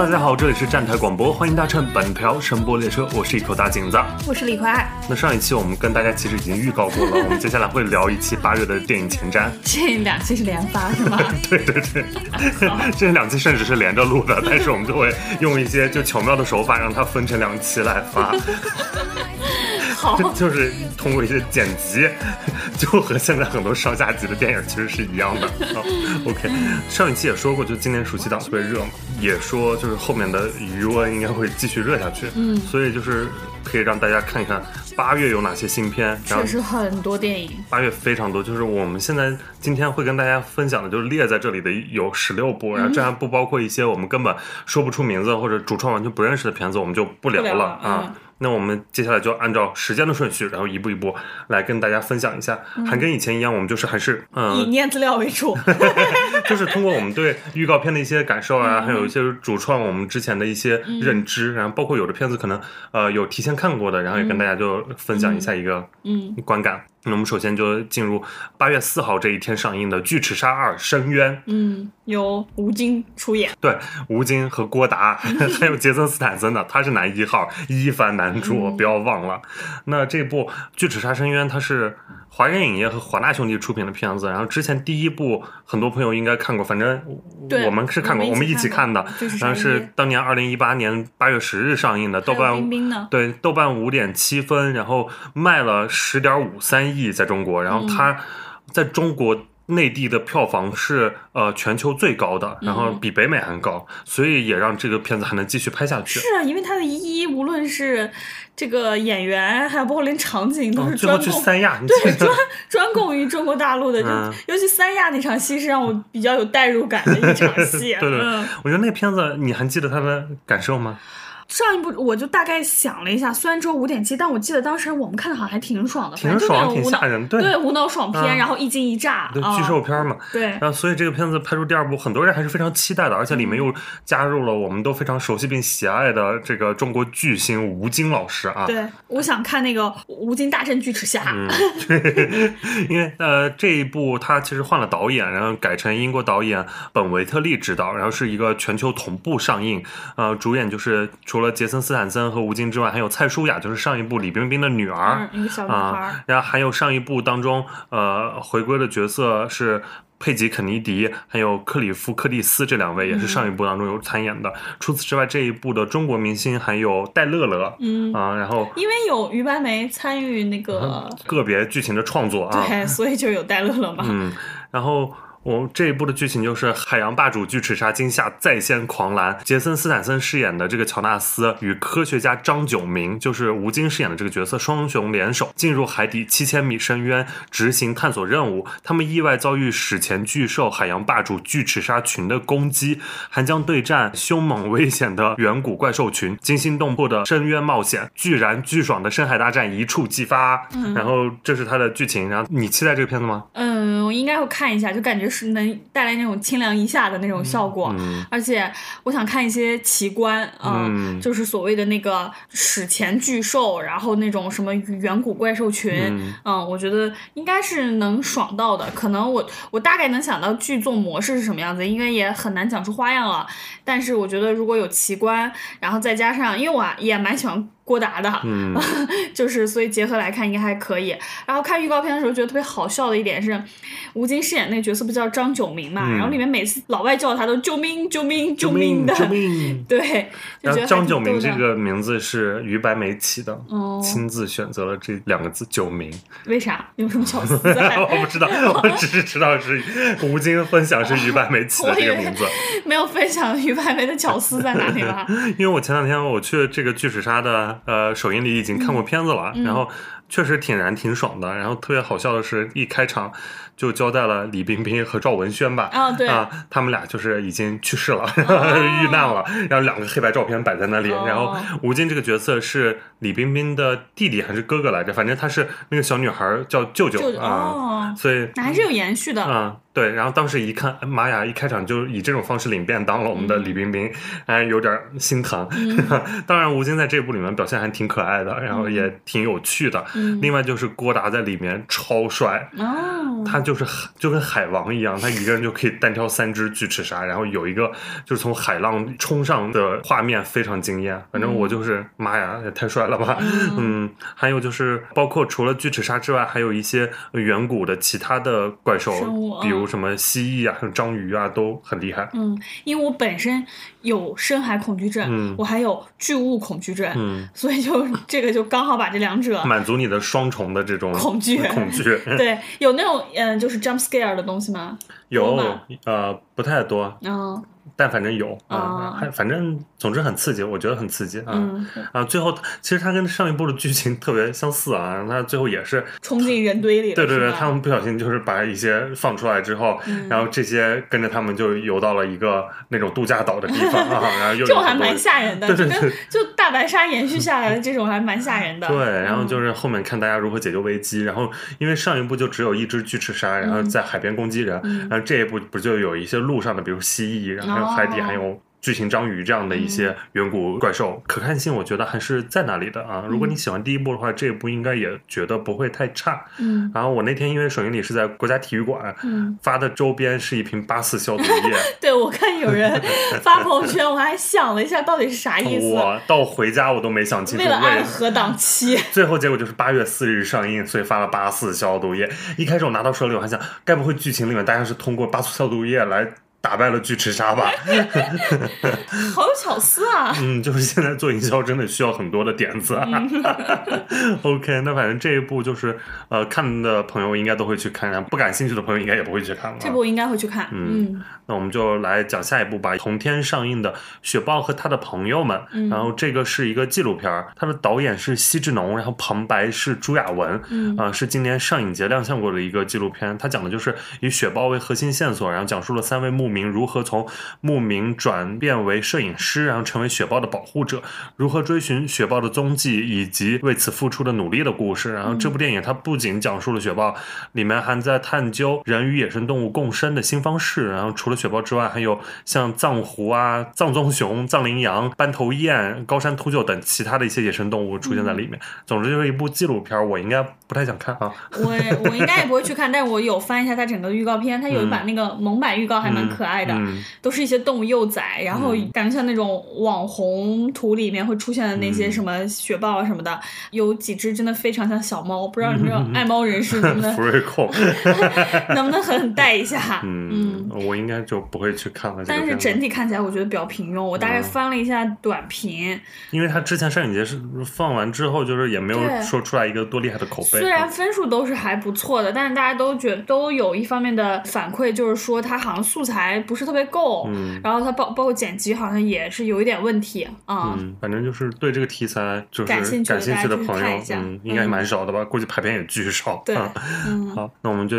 大家好，这里是站台广播，欢迎搭乘本条声波列车，我是一口大井子。我是李逵。那上一期我们跟大家其实已经预告过了，我们接下来会聊一期八月的电影前瞻。这两期是连发是吗？对 对对，这两期甚至是连着录的，但是我们就会用一些就巧妙的手法让它分成两期来发。好，就是通过一些剪辑，就和现在很多上下集的电影其实是一样的。好，OK，上一期也说过，就今年暑期档特别热嘛，也说就是后面的余温应该会继续热下去。嗯，所以就是可以让大家看一看八月有哪些新片。确实很多电影，八月非常多，就是我们现在今天会跟大家分享的，就是列在这里的有十六部，然后这还不包括一些我们根本说不出名字或者主创完全不认识的片子，我们就不聊了啊。那我们接下来就按照时间的顺序，然后一步一步来跟大家分享一下，还跟以前一样，我们就是还是嗯以念资料为主，就是通过我们对预告片的一些感受啊，还有一些主创我们之前的一些认知，然后包括有的片子可能呃有提前看过的，然后也跟大家就分享一下一个嗯。观感。那我们首先就进入八月四号这一天上映的《巨齿鲨二：深渊》。嗯，由吴京出演。对，吴京和郭达，还有杰森斯坦森的，他是男一号，一番男主，不要忘了。那这部《巨齿鲨深渊》，它是华人影业和华纳兄弟出品的片子。然后之前第一部，很多朋友应该看过，反正我们是看过，我们一起看的。然后是当年二零一八年八月十日上映的，豆瓣对豆瓣五点七分，然后卖了十点五三。亿在中国，然后它在中国内地的票房是呃全球最高的，然后比北美还高，所以也让这个片子还能继续拍下去。是啊，因为它的一无论是这个演员，还有包括连场景都是专供三亚，对专专供于中国大陆的。就尤其三亚那场戏是让我比较有代入感的一场戏。对对，我觉得那片子你还记得他的感受吗？上一部我就大概想了一下，虽然只有五点七，但我记得当时我们看的好像还挺爽的，挺爽，挺吓人，对，对，无脑爽片，然后一惊一乍，对，巨兽片嘛，对，然后所以这个片子拍出第二部，很多人还是非常期待的，而且里面又加入了我们都非常熟悉并喜爱的这个中国巨星吴京老师啊，对，我想看那个吴京大战巨齿鲨，因为呃这一部他其实换了导演，然后改成英国导演本维特利执导，然后是一个全球同步上映，呃，主演就是除了杰森斯坦森。和吴京之外，还有蔡舒雅，就是上一部李冰冰的女儿，一个小女孩。然后还有上一部当中，呃，回归的角色是佩吉肯尼迪，还有克里夫克蒂斯这两位，也是上一部当中有参演的。除此之外，这一部的中国明星还有戴乐乐，嗯啊，然后因为有于白眉参与那个个别剧情的创作啊，对，所以就有戴乐乐嘛。嗯，然后。我这一部的剧情就是海洋霸主巨齿鲨惊吓再现狂澜，杰森斯坦森饰演的这个乔纳斯与科学家张九明，就是吴京饰演的这个角色，双雄联手进入海底七千米深渊执行探索任务。他们意外遭遇史前巨兽海洋霸主巨齿鲨群的攻击，还将对战凶猛危险的远古怪兽群，惊心动魄的深渊冒险，巨燃巨爽的深海大战一触即发。然后这是它的剧情。然后你期待这个片子吗？嗯，我应该会看一下，就感觉。是能带来那种清凉一下的那种效果，而且我想看一些奇观啊，就是所谓的那个史前巨兽，然后那种什么远古怪兽群，嗯，我觉得应该是能爽到的。可能我我大概能想到剧作模式是什么样子，应该也很难讲出花样了。但是我觉得如果有奇观，然后再加上，因为我也蛮喜欢。郭达的，嗯，就是所以结合来看应该还可以。然后看预告片的时候觉得特别好笑的一点是，吴京饰演那个角色不叫张九明嘛，然后里面每次老外叫他都救命救命救命的，救命。对，然后张九明这个名字是于白眉起的，亲自选择了这两个字九明。为啥？有什么巧思？我不知道，我只是知道是吴京分享是于白眉起的这个名字，没有分享于白眉的巧思在哪里了。因为我前两天我去这个巨齿鲨的。呃，首映礼已经看过片子了，然后确实挺燃挺爽的。然后特别好笑的是，一开场就交代了李冰冰和赵文轩吧，啊对啊，他们俩就是已经去世了，遇难了。然后两个黑白照片摆在那里，然后吴京这个角色是李冰冰的弟弟还是哥哥来着？反正他是那个小女孩叫舅舅啊，所以那还是有延续的啊。对，然后当时一看，玛雅！一开场就以这种方式领便当了，我们的李冰冰，哎，有点心疼。当然，吴京在这部里面表现还挺可爱的，然后也挺有趣的。另外就是郭达在里面超帅，哦，他就是就跟海王一样，他一个人就可以单挑三只巨齿鲨，然后有一个就是从海浪冲上的画面非常惊艳。反正我就是妈呀，也太帅了吧！嗯，还有就是包括除了巨齿鲨之外，还有一些远古的其他的怪兽，比如什么蜥蜴啊、章鱼啊，都很厉害。嗯，因为我本身有深海恐惧症，我还有巨物恐惧症，嗯，所以就这个就刚好把这两者满足你的双重的这种恐惧恐惧。对，有那种嗯，就是 jump scare 的东西吗？有，呃，不太多。嗯。但反正有啊，还反正总之很刺激，我觉得很刺激啊啊！最后其实它跟上一部的剧情特别相似啊，它最后也是冲进人堆里，对对对，他们不小心就是把一些放出来之后，然后这些跟着他们就游到了一个那种度假岛的地方 啊，然后又这种还蛮吓人的，对对对，就大白鲨延续下来的这种还蛮吓人的。对，然后就是后面看大家如何解救危机，然后因为上一部就只有一只巨齿鲨，然后在海边攻击人，然后这一部不就有一些路上的，比如蜥蜴，然后还有海底还有。巨型章鱼这样的一些远古怪兽，可看性我觉得还是在那里的啊。如果你喜欢第一部的话，这一部应该也觉得不会太差。嗯。然后我那天因为首映礼是在国家体育馆，嗯，发的周边是一瓶八四消毒液。对，我看有人 发朋友圈，我还想了一下，到底是啥意思？我到回家我都没想清楚。为了按何档期？最后结果就是八月四日上映，所以发了八四消毒液。一开始我拿到手里，我还想，该不会剧情里面大家是通过八四消毒液来。打败了巨齿鲨吧，好有巧思啊！嗯，就是现在做营销真的需要很多的点子啊。OK，那反正这一部就是呃，看的朋友应该都会去看，不感兴趣的朋友应该也不会去看了。这部应该会去看。嗯，那我们就来讲下一部吧。同天上映的《雪豹和他的朋友们》，然后这个是一个纪录片，它的导演是奚志农，然后旁白是朱亚文，啊，是今年上影节亮相过的一个纪录片。它讲的就是以雪豹为核心线索，然后讲述了三位牧民如何从牧民转变为摄影师，然后成为雪豹的保护者，如何追寻雪豹的踪迹，以及为此付出的努力的故事。然后这部电影它不仅讲述了雪豹，里面还在探究人与野生动物共生的新方式。然后除了雪豹之外，还有像藏狐啊、藏棕熊、藏羚羊、斑头雁、高山秃鹫等其他的一些野生动物出现在里面。总之就是一部纪录片，我应该不太想看啊。我我应该也不会去看，但是我有翻一下它整个预告片，它有一版那个蒙版预告还蛮可。可爱的，都是一些动物幼崽，然后感觉像那种网红图里面会出现的那些什么雪豹啊什么的，有几只真的非常像小猫，不知道你这种爱猫人士能不能福瑞控 能不能狠狠带一下？嗯，我应该就不会去看了。但是整体看起来我觉得比较平庸，我大概翻了一下短评，因为他之前上影节是放完之后，就是也没有说出来一个多厉害的口碑。虽然分数都是还不错的，但是大家都觉都有一方面的反馈，就是说他好像素材。还不是特别够，然后它包包括剪辑好像也是有一点问题啊。嗯，反正就是对这个题材就是感兴趣的朋友，嗯，应该蛮少的吧？估计排片也巨少。对，好，那我们就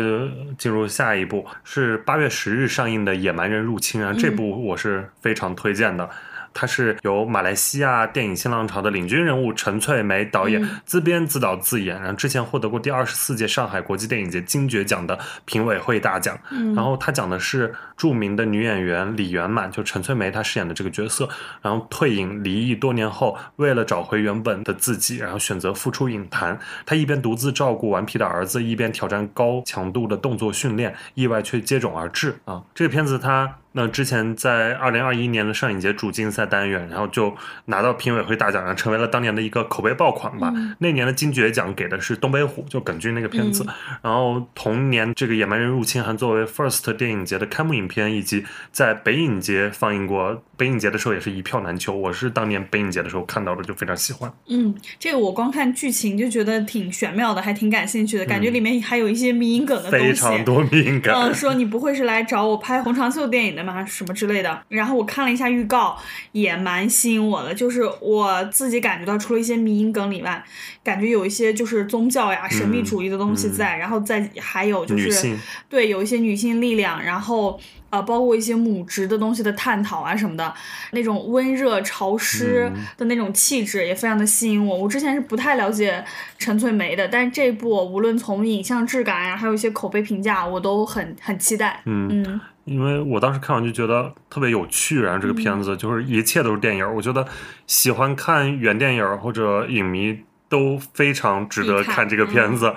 进入下一部，是八月十日上映的《野蛮人入侵》啊，这部我是非常推荐的。它是由马来西亚电影新浪潮的领军人物陈翠梅导演自编自导自演，然后之前获得过第二十四届上海国际电影节金爵奖的评委会大奖。然后他讲的是著名的女演员李圆满，就陈翠梅她饰演的这个角色，然后退隐离异多年后，为了找回原本的自己，然后选择复出影坛。她一边独自照顾顽皮的儿子，一边挑战高强度的动作训练，意外却接踵而至啊！这个片子它。那之前在二零二一年的上影节主竞赛单元，然后就拿到评委会大奖，然后成为了当年的一个口碑爆款吧。那年的金爵奖给的是《东北虎》，就耿军那个片子。然后同年这个《野蛮人入侵》还作为 First 电影节的开幕影片，以及在北影节放映过。北影节的时候也是一票难求，我是当年北影节的时候看到的，就非常喜欢。嗯，这个我光看剧情就觉得挺玄妙的，还挺感兴趣的，感觉里面还有一些迷影梗的东西。非常多迷影梗。嗯，说你不会是来找我拍红长袖电影的吗？什么之类的。然后我看了一下预告，也蛮吸引我的，就是我自己感觉到除了一些迷影梗以外，感觉有一些就是宗教呀、神秘主义的东西在，然后再还有就是对有一些女性力量，然后。呃，包括一些母职的东西的探讨啊什么的，那种温热潮湿的那种气质也非常的吸引我。我之前是不太了解陈翠梅的，但是这部无论从影像质感呀，还有一些口碑评价，我都很很期待。嗯嗯，因为我当时看完就觉得特别有趣，然后这个片子就是一切都是电影。我觉得喜欢看原电影或者影迷。都非常值得看这个片子。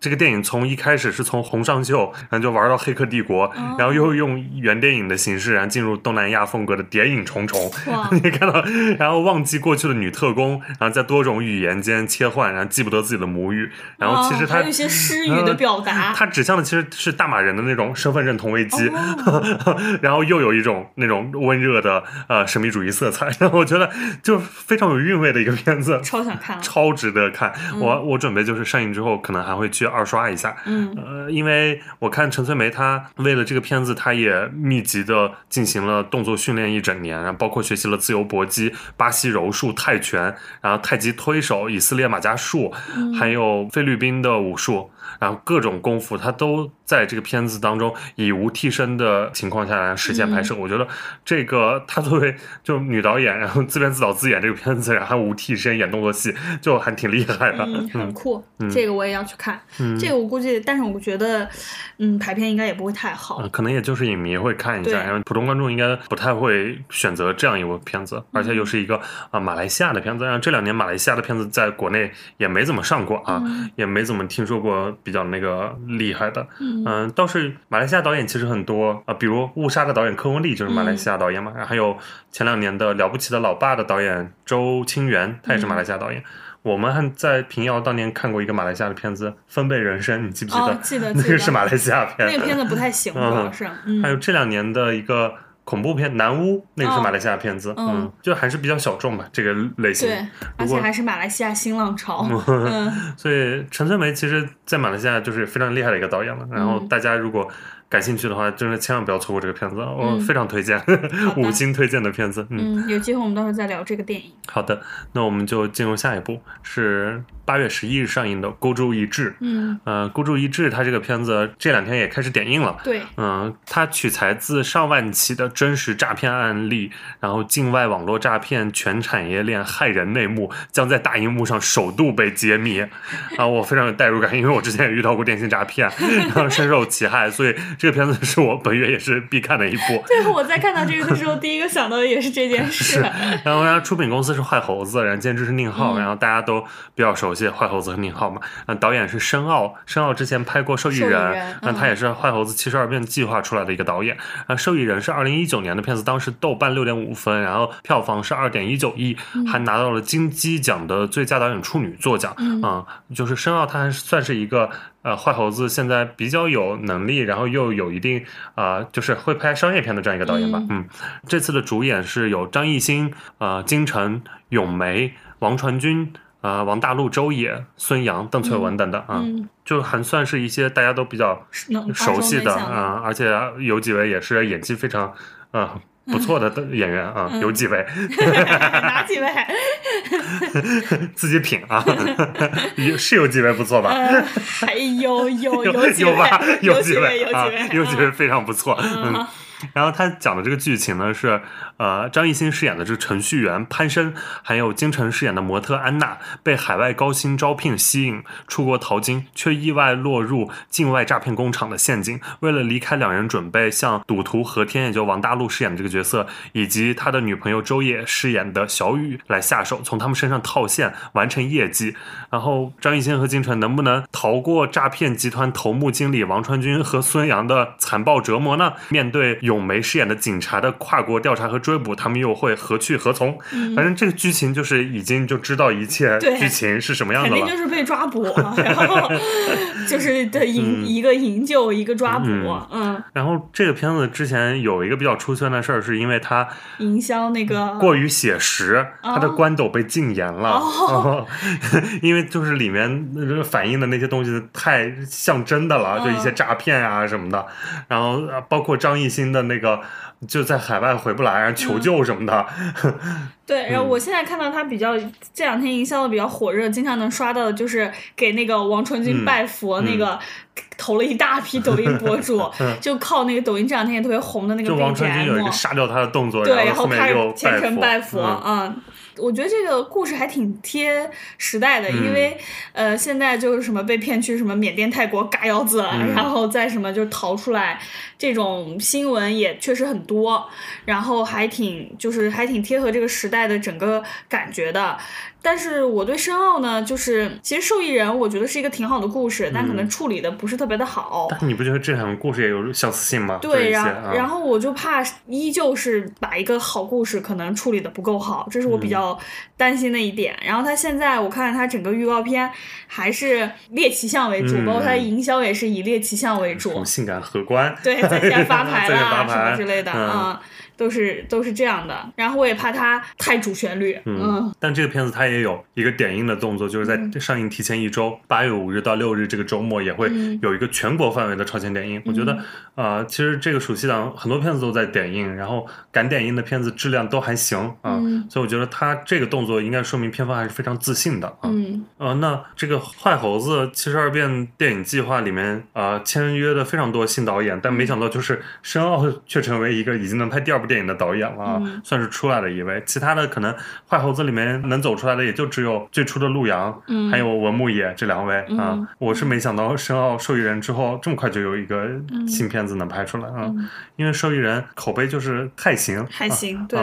这个电影从一开始是从红上秀，然后就玩到黑客帝国，然后又用原电影的形式，然后进入东南亚风格的谍影重重。你看到，然后忘记过去的女特工，然后在多种语言间切换，然后记不得自己的母语，然后其实他有一些失语的表达。他指向的其实是大马人的那种身份认同危机，然后又有一种那种温热的呃神秘主义色彩。然后我觉得就非常有韵味的一个片子，超想看，超值得看。我我准备就是上映之后可能还会去二刷一下。嗯，呃，因为我看陈翠梅她为了这个片子，她也密集的进行了动作训练一整年，然后包括学习了自由搏击、巴西柔术、泰拳，然后太极推手、以色列马伽术，还有菲律宾的武术。然后各种功夫，他都在这个片子当中以无替身的情况下来实现拍摄。我觉得这个他作为就女导演，然后自编自导自演这个片子，然后无替身演动作戏，就还挺厉害的，很酷。这个我也要去看。这个我估计，但是我觉得，嗯，排片应该也不会太好。可能也就是影迷会看一下，然后普通观众应该不太会选择这样一部片子，而且又是一个啊马来西亚的片子。然后这两年马来西亚的片子在国内也没怎么上过啊，也没怎么听说过。比较那个厉害的，嗯，倒是马来西亚导演其实很多啊，比如《误杀》的导演柯文利就是马来西亚导演嘛，然后还有前两年的《了不起的老爸》的导演周清源，他也是马来西亚导演。我们还在平遥当年看过一个马来西亚的片子《分贝人生》，你记不记得？记得，那个是马来西亚片，那个片子不太行，主要是。还有这两年的一个。恐怖片《南屋》那个是马来西亚片子，嗯，就还是比较小众吧，这个类型。对，而且还是马来西亚新浪潮。嗯，所以陈翠梅其实，在马来西亚就是非常厉害的一个导演了。然后大家如果。感兴趣的话，真的千万不要错过这个片子，我非常推荐，五星推荐的片子。嗯，有机会我们到时候再聊这个电影。好的，那我们就进入下一部，是八月十一日上映的《孤注一掷》。嗯，呃，《孤注一掷》它这个片子这两天也开始点映了。对，嗯，它取材自上万起的真实诈骗案例，然后境外网络诈骗全产业链害人内幕将在大荧幕上首度被揭秘。啊，我非常有代入感，因为我之前也遇到过电信诈骗，然后深受其害，所以。这个片子是我本月也是必看的一部。对，我在看到这个的时候，第一个想到的也是这件事。然后，然后出品公司是坏猴子，然后监制是宁浩，然后大家都比较熟悉坏猴子和宁浩嘛。那，导演是申奥，申奥之前拍过《受益人》，那他也是坏猴子七十二变计划出来的一个导演。啊，《受益人》是二零一九年的片子，当时豆瓣六点五分，然后票房是二点一九亿，还拿到了金鸡奖的最佳导演处女作奖。嗯，就是申奥，他还算是一个。呃，坏猴子现在比较有能力，然后又有一定啊，就是会拍商业片的这样一个导演吧。嗯，这次的主演是有张艺兴、啊金晨、咏梅、王传君、啊王大陆、周也、孙杨、邓萃雯等等啊，就还算是一些大家都比较熟悉的啊，而且有几位也是演技非常啊。不错的演员啊，有几位？哪几位？自己品啊，有是有几位不错吧？还 有有有有吧？有几位有几位？有几位非常不错。嗯。然后他讲的这个剧情呢是，呃，张艺兴饰演的这个程序员潘生，还有金晨饰演的模特安娜，被海外高薪招聘吸引出国淘金，却意外落入境外诈骗工厂的陷阱。为了离开，两人准备向赌徒何天，也就王大陆饰演的这个角色，以及他的女朋友周也饰演的小雨来下手，从他们身上套现，完成业绩。然后张艺兴和金晨能不能逃过诈骗集团头目经理王传君和孙杨的残暴折磨呢？面对。咏梅饰演的警察的跨国调查和追捕，他们又会何去何从？反正这个剧情就是已经就知道一切剧情是什么样的了。肯定就是被抓捕，然后 就是的营一个营救一个抓捕，嗯。然后这个片子之前有一个比较出圈的事儿，是因为它营销那个过于写实，它的官斗被禁言了，哦 因为就是里面反映的那些东西太像真的了，就一些诈骗啊什么的，然后包括张艺兴的。那个就在海外回不来，然后求救什么的。对，然后我现在看到他比较这两天营销的比较火热，经常能刷到的就是给那个王传君拜佛那个投了一大批抖音博主，就靠那个抖音这两天也特别红的那个。就王传君有一个杀掉他的动作，对，然后开始虔诚拜佛啊。我觉得这个故事还挺贴时代的，因为呃，现在就是什么被骗去什么缅甸、泰国嘎腰子，然后再什么就逃出来，这种新闻也确实很多，然后还挺就是还挺贴合这个时代的整个感觉的。但是我对申奥呢，就是其实受益人我觉得是一个挺好的故事，但可能处理的不是特别的好。但你不觉得这两个故事也有相似性吗？对，然后然后我就怕依旧是把一个好故事可能处理的不够好，这是我比较担心的一点。然后他现在我看他整个预告片还是猎奇项为主，包括他营销也是以猎奇项为主，性感荷官，对，在线发牌啦什么之类的啊。都是都是这样的，然后我也怕它太主旋律。嗯，但这个片子它也有一个点映的动作，就是在上映提前一周，八月五日到六日这个周末也会有一个全国范围的超前点映。我觉得，呃，其实这个暑期档很多片子都在点映，然后敢点映的片子质量都还行啊，所以我觉得它这个动作应该说明片方还是非常自信的啊。嗯，呃，那这个坏猴子七十二变电影计划里面啊签约的非常多新导演，但没想到就是申奥却成为一个已经能拍第二部。电影的导演了，算是出来了一位。其他的可能坏猴子里面能走出来的也就只有最初的陆阳，还有文牧野这两位啊。我是没想到申奥受益人之后这么快就有一个新片子能拍出来啊，因为受益人口碑就是还行，还行。对，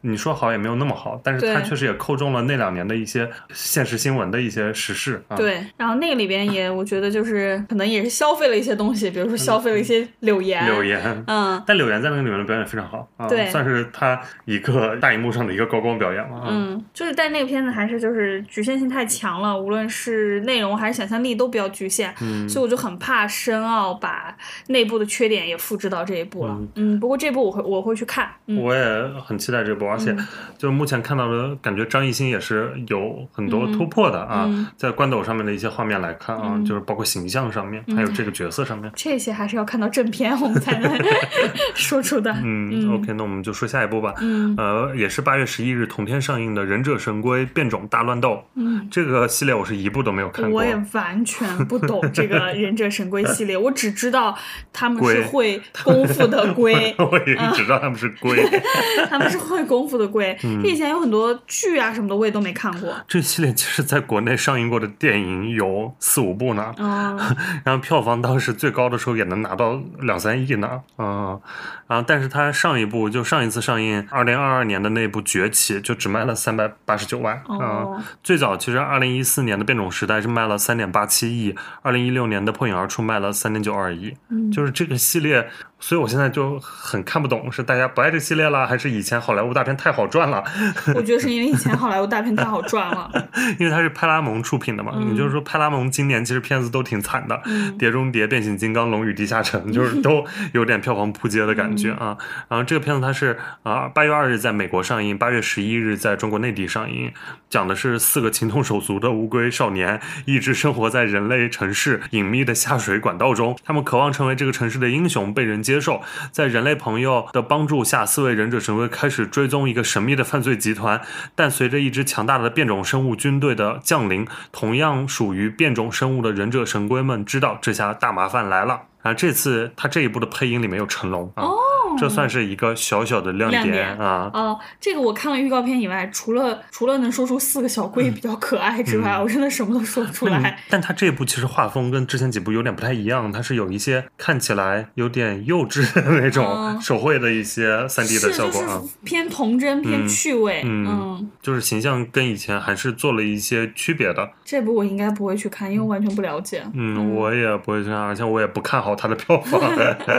你说好也没有那么好，但是他确实也扣中了那两年的一些现实新闻的一些时事啊。对，然后那个里边也我觉得就是可能也是消费了一些东西，比如说消费了一些柳岩，柳岩，嗯，但柳岩在那个里面的表演非常好。对，算是他一个 大荧幕上的一个高光表演了。嗯，就是但那个片子还是就是局限性太强了，无论是内容还是想象力都比较局限。嗯，所以我就很怕申奥把内部的缺点也复制到这一部了。嗯，不过这部我会我会去看。我也很期待这部，而且就目前看到的感觉，张艺兴也是有很多突破的啊。在关斗上面的一些画面来看啊，就是包括形象上面，还有这个角色上面，这些还是要看到正片我们才能 说出的。嗯，OK，那我们就说下一部吧。嗯，呃，也是八月十一日同天上映的《忍者神龟：变种大乱斗》。嗯，这个系列我是一部都没有看过。我也完全不懂这个忍者神龟系列，我只知道他们是会功夫的龟。我也只知道他们是龟。他们是会功夫的龟。这以前有很多剧啊什么的，我也都没看过。这系列其实在国内上映过的电影有四五部呢。嗯，然后票房当时最高的时候也能拿到两三亿呢。嗯，然后但是它上一部就上一次上映。二零二二年的那部《崛起》就只卖了三百八十九万啊！最早其实二零一四年的《变种时代》是卖了三点八七亿，二零一六年的《破影而出》卖了三点九二亿，就是这个系列。所以我现在就很看不懂，是大家不爱这个系列了，还是以前好莱坞大片太好赚了？我觉得是因为以前好莱坞大片太好赚了。因为它是派拉蒙出品的嘛，也就是说派拉蒙今年其实片子都挺惨的，《碟中谍》《变形金刚》《龙与地下城》就是都有点票房扑街的感觉啊。然后这个片子它是啊八月二日在美国上映，八月十一日在中国内地上映，讲的是四个情同手足的乌龟少年，一直生活在人类城市隐秘的下水管道中，他们渴望成为这个城市的英雄，被人。接受，在人类朋友的帮助下，四位忍者神龟开始追踪一个神秘的犯罪集团。但随着一支强大的变种生物军队的降临，同样属于变种生物的忍者神龟们知道这下大麻烦来了。啊，这次他这一部的配音里面有成龙啊。这算是一个小小的亮点啊！哦，这个我看了预告片以外，除了除了能说出四个小龟比较可爱之外，我真的什么都说不出来。但它这部其实画风跟之前几部有点不太一样，它是有一些看起来有点幼稚的那种手绘的一些三 D 的效果啊，偏童真偏趣味，嗯，就是形象跟以前还是做了一些区别的。这部我应该不会去看，因为我完全不了解。嗯，我也不会去看，而且我也不看好它的票房。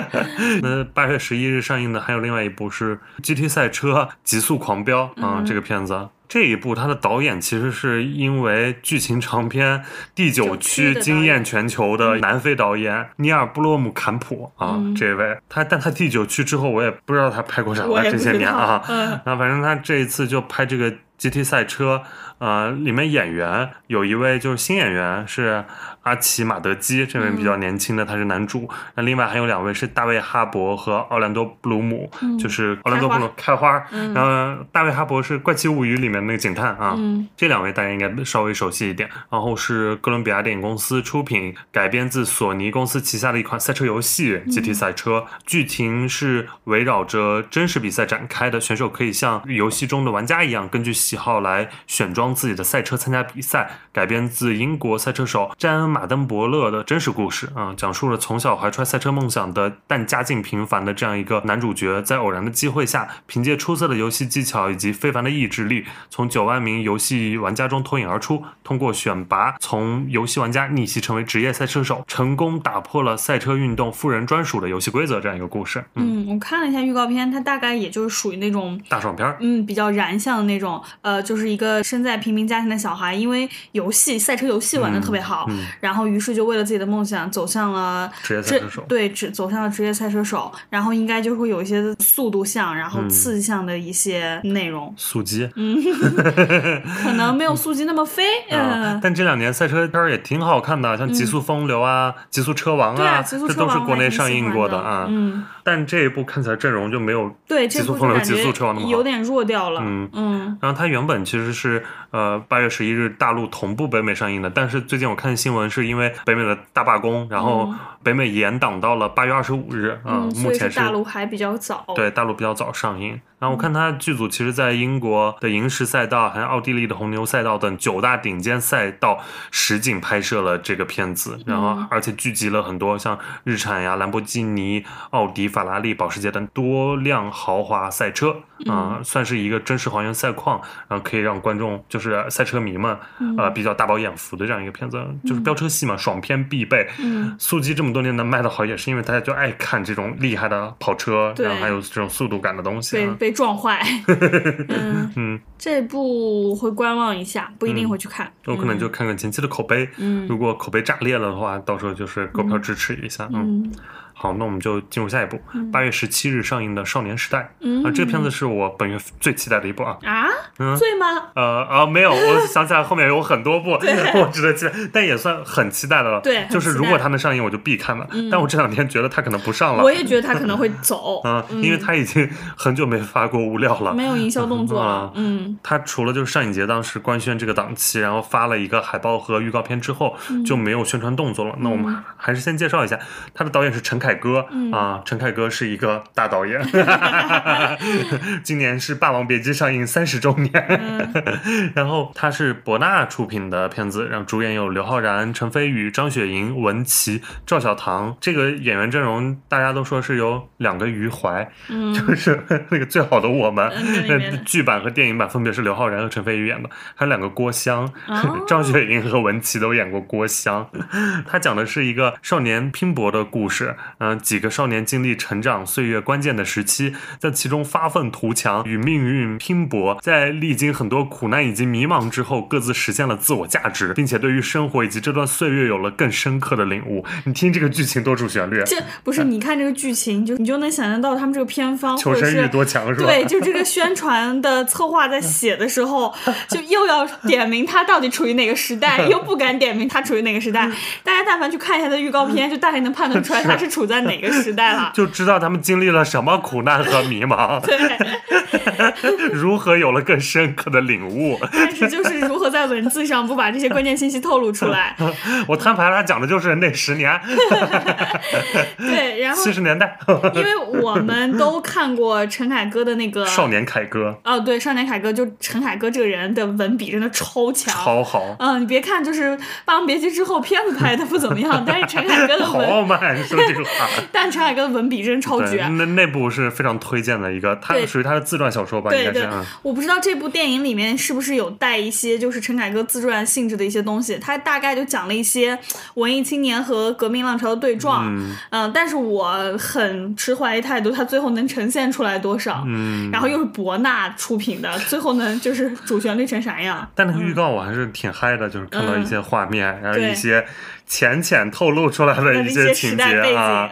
那八月十一日。上映的还有另外一部是《GT 赛车极速狂飙》啊，这个片子。这一部它的导演其实是因为剧情长片《第九区》惊艳全球的南非导演尼尔布洛姆坎普啊，这位。他但他《第九区》之后我也不知道他拍过啥了这些年啊，那反正他这一次就拍这个 GT 赛车。呃，里面演员有一位就是新演员是阿奇马德基，这位比较年轻的，他是男主。那另外还有两位是大卫哈伯和奥兰多布鲁姆，就是奥兰多布鲁开花。然后大卫哈伯是《怪奇物语》里面那个警探啊，这两位大家应该稍微熟悉一点。然后是哥伦比亚电影公司出品，改编自索尼公司旗下的一款赛车游戏《集体赛车》，剧情是围绕着真实比赛展开的，选手可以像游戏中的玩家一样，根据喜好来选装。装自己的赛车参加比赛，改编自英国赛车手詹恩·马登伯勒的真实故事啊，讲述了从小怀揣赛车梦想的但家境平凡的这样一个男主角，在偶然的机会下，凭借出色的游戏技巧以及非凡的意志力，从九万名游戏玩家中脱颖而出，通过选拔从游戏玩家逆袭成为职业赛车手，成功打破了赛车运动富人专属的游戏规则这样一个故事。嗯，我看了一下预告片，它大概也就是属于那种大爽片儿，嗯，比较燃向的那种，呃，就是一个身在平民家庭的小孩，因为游戏赛车游戏玩的特别好，然后于是就为了自己的梦想走向了职业赛车手，对，职走向了职业赛车手，然后应该就会有一些速度向，然后刺激向的一些内容，速激，嗯，可能没有速激那么飞，嗯，但这两年赛车片儿也挺好看的，像《极速风流》啊，《极速车王》啊，这都是国内上映过的啊，嗯，但这一部看起来阵容就没有对《极速风流》《极速车王》那么好，有点弱掉了，嗯嗯，然后它原本其实是呃八月十一日大陆同步北美上映的，但是最近我看新闻是因为北美的大罢工，然后北美延档到了八月二十五日啊，目前是大陆还比较早，对大陆比较早上映。然后我看它剧组其实，在英国的银石赛道，还有奥地利的红牛赛道等九大顶尖赛道实景拍摄了这个片子，然后而且聚集了很多像日产呀、兰博基尼、奥迪、法拉利、保时捷等多辆豪华赛车啊，算是一个真实还原赛况，然后可以让观众就是赛车迷们呃比较大饱眼福的这样一个片子，就是飙车戏嘛，爽片必备。嗯，速激这么多年能卖得好，也是因为大家就爱看这种厉害的跑车，然后还有这种速度感的东西。被撞坏，嗯嗯，这部会观望一下，不一定会去看，我可能就看看前期的口碑，嗯，如果口碑炸裂了的话，到时候就是购票支持一下，嗯。好，那我们就进入下一部，八月十七日上映的《少年时代》啊，这个片子是我本月最期待的一部啊啊，最吗？呃啊，没有，我想起来后面有很多部 我值得期待，但也算很期待的了。对，就是如果它能上映，我就必看了。但我这两天觉得它可能不上了，我也觉得它可能会走啊，因为它已经很久没发过物料了，没有营销动作了。嗯，它除了就是上影节当时官宣这个档期，然后发了一个海报和预告片之后，就没有宣传动作了。那我们还是先介绍一下，它的导演是陈凯歌嗯。啊，陈凯歌是一个大导演 今年是《霸王别姬》上映三十周年，然后他是博纳出品的片子，然后主演有刘昊然、陈飞宇、张雪迎、文琪、赵小棠，这个演员阵容大家都说是有两个余淮，就是那个最好的我们，那剧版和电影版分别是刘昊然和陈飞宇演的，还有两个郭襄，张雪迎和文琪都演过郭襄，他讲的是一个少年拼搏的故事，嗯，几个少年。经历成长岁月关键的时期，在其中发愤图强，与命运拼搏，在历经很多苦难以及迷茫之后，各自实现了自我价值，并且对于生活以及这段岁月有了更深刻的领悟。你听这个剧情多主旋律，这不是你看这个剧情，就你就能想象到他们这个偏方，求生欲多强是吧？对，就这个宣传的策划在写的时候，就又要点名他到底处于哪个时代，又不敢点名他处于哪个时代。大家但凡去看一下他预告片，就大概能判断出来他是处在哪个时代了。就知道他们经历了什么苦难和迷茫，对，如何有了更深刻的领悟。但是就是如何在文字上不把这些关键信息透露出来。我摊牌，了讲的就是那十年。对，然后七十年代，因为我们都看过陈凯歌的那个《少年凯歌》。哦，对，《少年凯歌》就陈凯歌这个人的文笔真的超强，超好。嗯，你别看就是《霸王别姬》之后片子拍的不怎么样，但是陈凯歌的文，好慢，说这个话。但陈凯歌的文笔真超绝。那那部是非常推荐的一个，它属于他的自传小说吧？对对。嗯。我不知道这部电影里面是不是有带一些就是陈凯歌自传性质的一些东西，他大概就讲了一些文艺青年和革命浪潮的对撞。嗯。嗯，但是我很持怀疑态度，他最后能呈现出来多少？嗯。然后又是博纳出品的，最后能就是主旋律成啥样？但那个预告我还是挺嗨的，就是看到一些画面，然后一些浅浅透露出来的一些情节啊。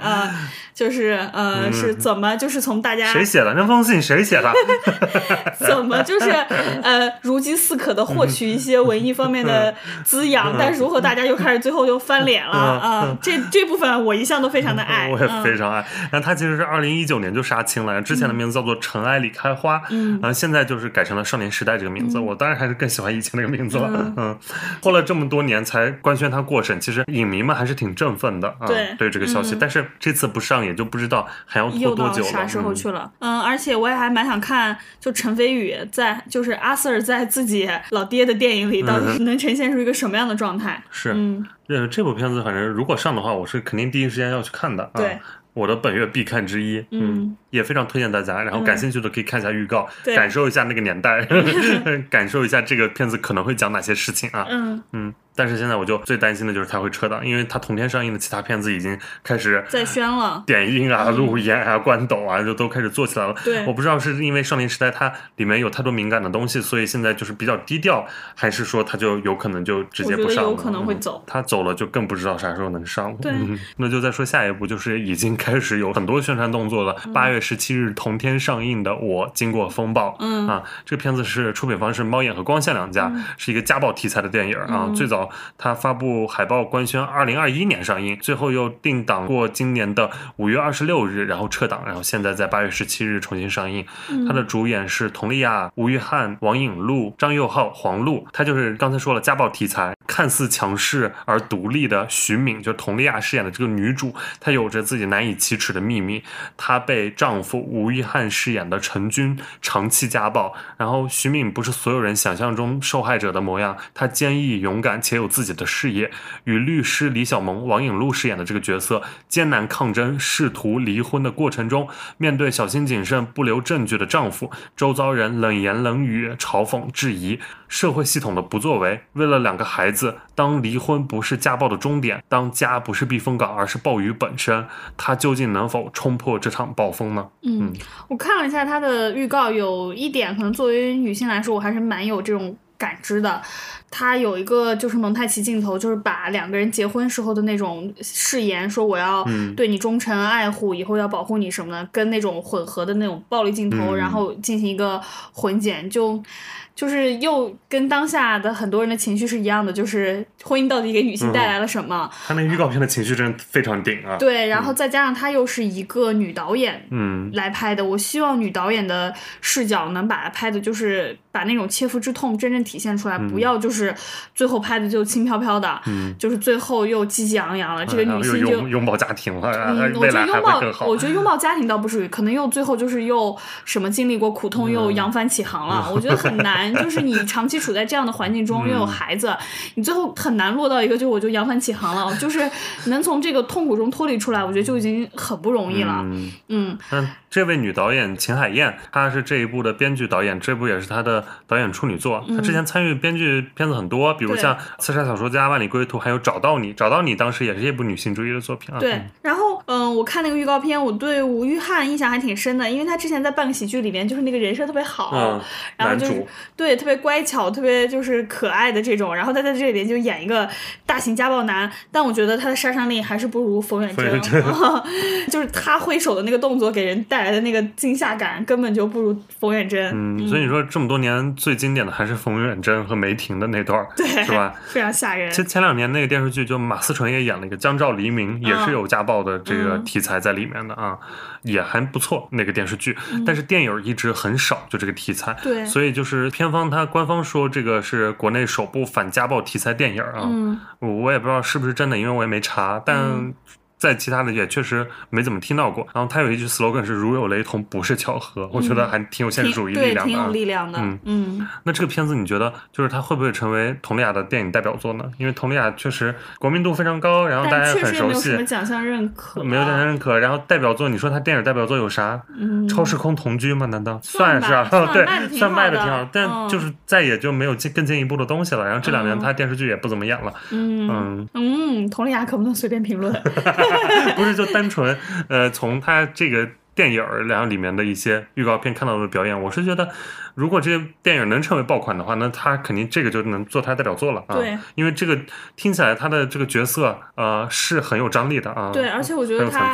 就是呃，是怎么就是从大家谁写的那封信谁写的？怎么就是呃如饥似渴的获取一些文艺方面的滋养？但如何大家又开始最后又翻脸了啊？这这部分我一向都非常的爱，我也非常爱。那他其实是二零一九年就杀青了，之前的名字叫做《尘埃里开花》，嗯，然后现在就是改成了《少年时代》这个名字。我当然还是更喜欢以前那个名字了。嗯，过了这么多年才官宣他过审，其实影迷们还是挺振奋的啊。对，对这个消息，但是是这次不上，也就不知道还要拖多久了。啥时候去了？嗯，而且我也还蛮想看，就陈飞宇在，就是阿 Sir 在自己老爹的电影里，到底能呈现出一个什么样的状态？是，嗯，呃，这部片子反正如果上的话，我是肯定第一时间要去看的。对。我的本月必看之一，嗯，也非常推荐大家。然后感兴趣的可以看一下预告，感受一下那个年代 感受一下这个片子可能会讲哪些事情啊。嗯嗯。但是现在我就最担心的就是它会撤档，因为它同天上映的其他片子已经开始在宣了，点映啊、路演啊、关抖啊，就都开始做起来了。对，我不知道是因为少年时代它里面有太多敏感的东西，所以现在就是比较低调，还是说它就有可能就直接不上了？有可能会走。它走了就更不知道啥时候能上了。对，那就再说下一步，就是已经开始有很多宣传动作了。八月十七日同天上映的《我经过风暴》，嗯啊，这个片子是出品方是猫眼和光线两家，是一个家暴题材的电影啊。最早它发布。海报官宣二零二一年上映，最后又定档过今年的五月二十六日，然后撤档，然后现在在八月十七日重新上映。它的主演是佟丽娅、吴玉翰、王颖璐、张佑浩、黄璐。他就是刚才说了家暴题材，看似强势而独立的徐敏，就佟丽娅饰演的这个女主，她有着自己难以启齿的秘密。她被丈夫吴玉翰饰演的陈军长期家暴，然后徐敏不是所有人想象中受害者的模样，她坚毅勇敢且有自己的事业。与律师李小萌、王颖璐饰演的这个角色艰难抗争，试图离婚的过程中，面对小心谨慎、不留证据的丈夫，周遭人冷言冷语、嘲讽、质疑，社会系统的不作为，为了两个孩子，当离婚不是家暴的终点，当家不是避风港，而是暴雨本身，她究竟能否冲破这场暴风呢？嗯，我看了一下她的预告，有一点可能作为女性来说，我还是蛮有这种感知的。他有一个就是蒙太奇镜头，就是把两个人结婚时候的那种誓言，说我要对你忠诚爱护，以后要保护你什么的，跟那种混合的那种暴力镜头，然后进行一个混剪，就。就是又跟当下的很多人的情绪是一样的，就是婚姻到底给女性带来了什么？他那预告片的情绪真的非常顶啊！对，然后再加上他又是一个女导演，嗯，来拍的。我希望女导演的视角能把它拍的，就是把那种切肤之痛真正体现出来，不要就是最后拍的就轻飘飘的，嗯，就是最后又积极昂扬了。这个女性就拥抱家庭了，嗯，我觉得拥抱，我觉得拥抱家庭倒不至于，可能又最后就是又什么经历过苦痛又扬帆起航了，我觉得很难。就是你长期处在这样的环境中，又有孩子，你最后很难落到一个就我就扬帆起航了，就是能从这个痛苦中脱离出来，我觉得就已经很不容易了。嗯，嗯，这位女导演秦海燕，她是这一部的编剧导演，这部也是她的导演处女作。她之前参与编剧片子很多，比如像《刺杀小说家》《万里归途》，还有《找到你》。找到你当时也是一部女性主义的作品啊。对，然后嗯，我看那个预告片，我对吴玉翰印象还挺深的，因为他之前在半个喜剧里面就是那个人设特别好，然后就是对特别。乖巧，特别就是可爱的这种，然后他在这里边就演一个大型家暴男，但我觉得他的杀伤力还是不如冯远征，就是他挥手的那个动作给人带来的那个惊吓感根本就不如冯远征。嗯，所以你说这么多年最经典的还是冯远征和梅婷的那段，对，是吧？非常吓人。前前两年那个电视剧就马思纯也演了一个《江照黎明》，也是有家暴的这个题材在里面的啊，也还不错那个电视剧，但是电影一直很少就这个题材，对，所以就是片方他。官方说这个是国内首部反家暴题材电影啊，嗯我也不知道是不是真的，因为我也没查，但。在其他的也确实没怎么听到过。然后他有一句 slogan 是“如有雷同，不是巧合”，我觉得还挺有现实主义力量的。对，挺有力量的。嗯嗯。那这个片子你觉得，就是它会不会成为佟丽娅的电影代表作呢？因为佟丽娅确实国民度非常高，然后大家也很熟悉。没有什么奖项认可。没有奖项认可。然后代表作，你说他电影代表作有啥？嗯。超时空同居吗？难道算是啊？对，算卖的挺好，但就是再也就没有进更进一步的东西了。然后这两年他电视剧也不怎么演了。嗯嗯嗯，佟丽娅可不能随便评论。不是就。单纯，呃，从他这个电影儿，然后里面的一些预告片看到的表演，我是觉得。如果这些电影能成为爆款的话，那他肯定这个就能做他代表作了啊！对，因为这个听起来他的这个角色呃是很有张力的啊！对，而且我觉得他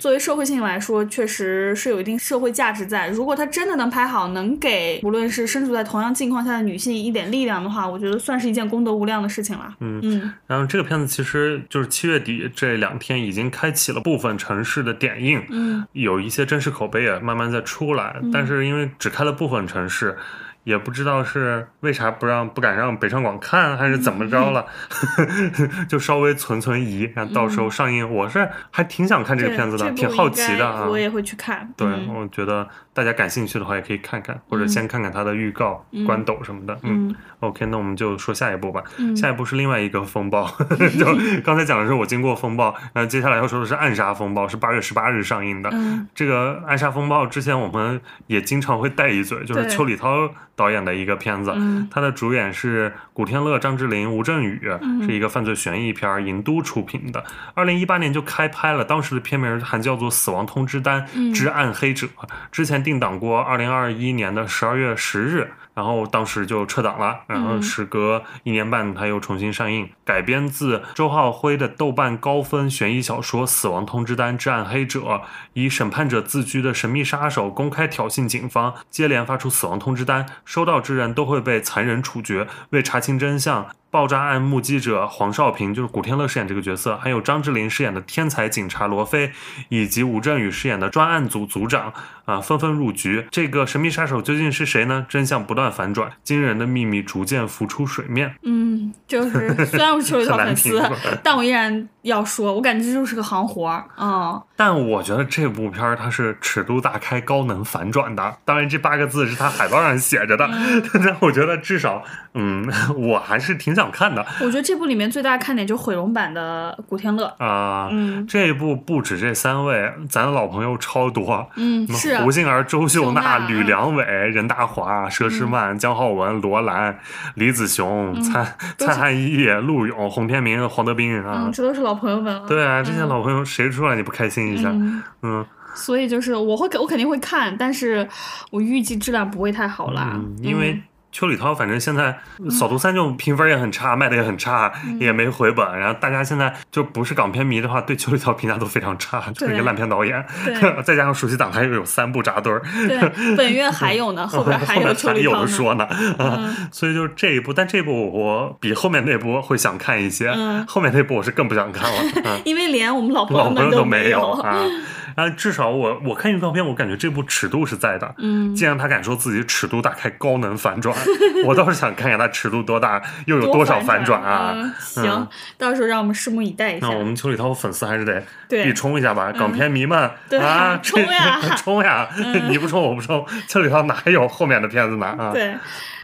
作为社会性来说，确实是有一定社会价值在。如果他真的能拍好，能给无论是身处在同样境况下的女性一点力量的话，我觉得算是一件功德无量的事情了。嗯嗯。然后这个片子其实就是七月底这两天已经开启了部分城市的点映，嗯，有一些真实口碑也慢慢在出来，但是因为只开了部分城市。是也不知道是为啥不让不敢让北上广看，还是怎么着了，就稍微存存疑。然后到时候上映，我是还挺想看这个片子的，挺好奇的啊。我也会去看。对，我觉得大家感兴趣的话也可以看看，或者先看看它的预告、官抖什么的。嗯，OK，那我们就说下一步吧。下一步是另外一个风暴，就刚才讲的是我经过风暴，然后接下来要说的是暗杀风暴，是八月十八日上映的。这个暗杀风暴之前我们也经常会带一嘴，就是邱礼涛。导演的一个片子，他的主演是古天乐、张智霖、吴镇宇，是一个犯罪悬疑片，银都出品的。二零一八年就开拍了，当时的片名还叫做《死亡通知单之暗黑者》，之前定档过二零二一年的十二月十日。然后当时就撤档了，然后时隔一年半，他又重新上映，改编自周浩辉的豆瓣高分悬疑小说《死亡通知单之暗黑者》，以审判者自居的神秘杀手公开挑衅警方，接连发出死亡通知单，收到之人都会被残忍处决。为查清真相。爆炸案目击者黄少平就是古天乐饰演这个角色，还有张智霖饰演的天才警察罗非，以及吴镇宇饰演的专案组组长啊，纷纷入局。这个神秘杀手究竟是谁呢？真相不断反转，惊人的秘密逐渐浮出水面。嗯，就是虽然我是邱礼涛粉丝，但我依然要说，我感觉这就是个行活儿啊。但我觉得这部片儿它是尺度大开、高能反转的。当然，这八个字是它海报上写着的，但我觉得至少，嗯，我还是挺想。看的，我觉得这部里面最大的看点就毁容版的古天乐啊。嗯，这一部不止这三位，咱的老朋友超多。嗯，是胡杏儿、周秀娜、吕良伟、任达华、佘诗曼、姜浩文、罗兰、李子雄、蔡蔡汉义、陆勇、洪天明、黄德斌啊，这都是老朋友们了。对啊，这些老朋友谁出来你不开心一下？嗯，所以就是我会我肯定会看，但是我预计质量不会太好啦，因为。邱礼涛反正现在《扫毒三》就评分也很差，卖的也很差，也没回本。然后大家现在就不是港片迷的话，对邱礼涛评价都非常差，就是一个烂片导演。再加上暑期档还又有三部扎堆儿。对，本月还有呢，后边还有邱礼涛有的说呢。所以就是这一部，但这部我比后面那部会想看一些。后面那部我是更不想看了，因为连我们老朋友们都没有啊。啊，至少我我看预告片，我感觉这部尺度是在的。嗯，既然他敢说自己尺度大开、高能反转，我倒是想看看他尺度多大，又有多少反转啊？行，到时候让我们拭目以待一下。那我们邱礼涛粉丝还是得 必冲一下吧，港片迷们 啊，冲呀，冲呀！你不冲我不冲，邱礼涛哪有后面的片子呢？啊，对。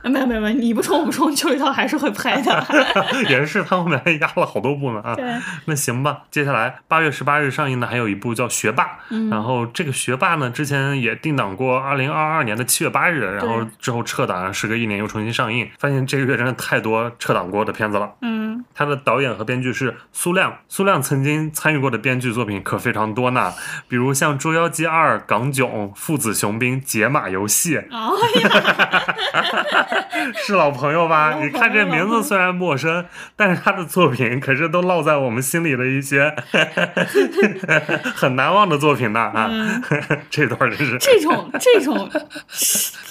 没有没有没有，你不冲我不冲，邱礼涛还是会拍的。也是，他后面还压了好多部呢啊。对，那行吧。接下来八月十八日上映的还有一部叫《学霸》，然后这个《学霸》呢，之前也定档过二零二二年的七月八日，然后之后撤档，时隔一年又重新上映。发现这个月真的太多撤档过的片子了。嗯，他的导演和编剧是苏亮，苏亮曾经参与过的编剧作品可非常多呢，比如像《捉妖记二》《港囧》《父子雄兵》《解码游戏》。是老朋友吧？你看这名字虽然陌生，但是他的作品可是都烙在我们心里的一些 很难忘的作品呢啊！这段真是这种这种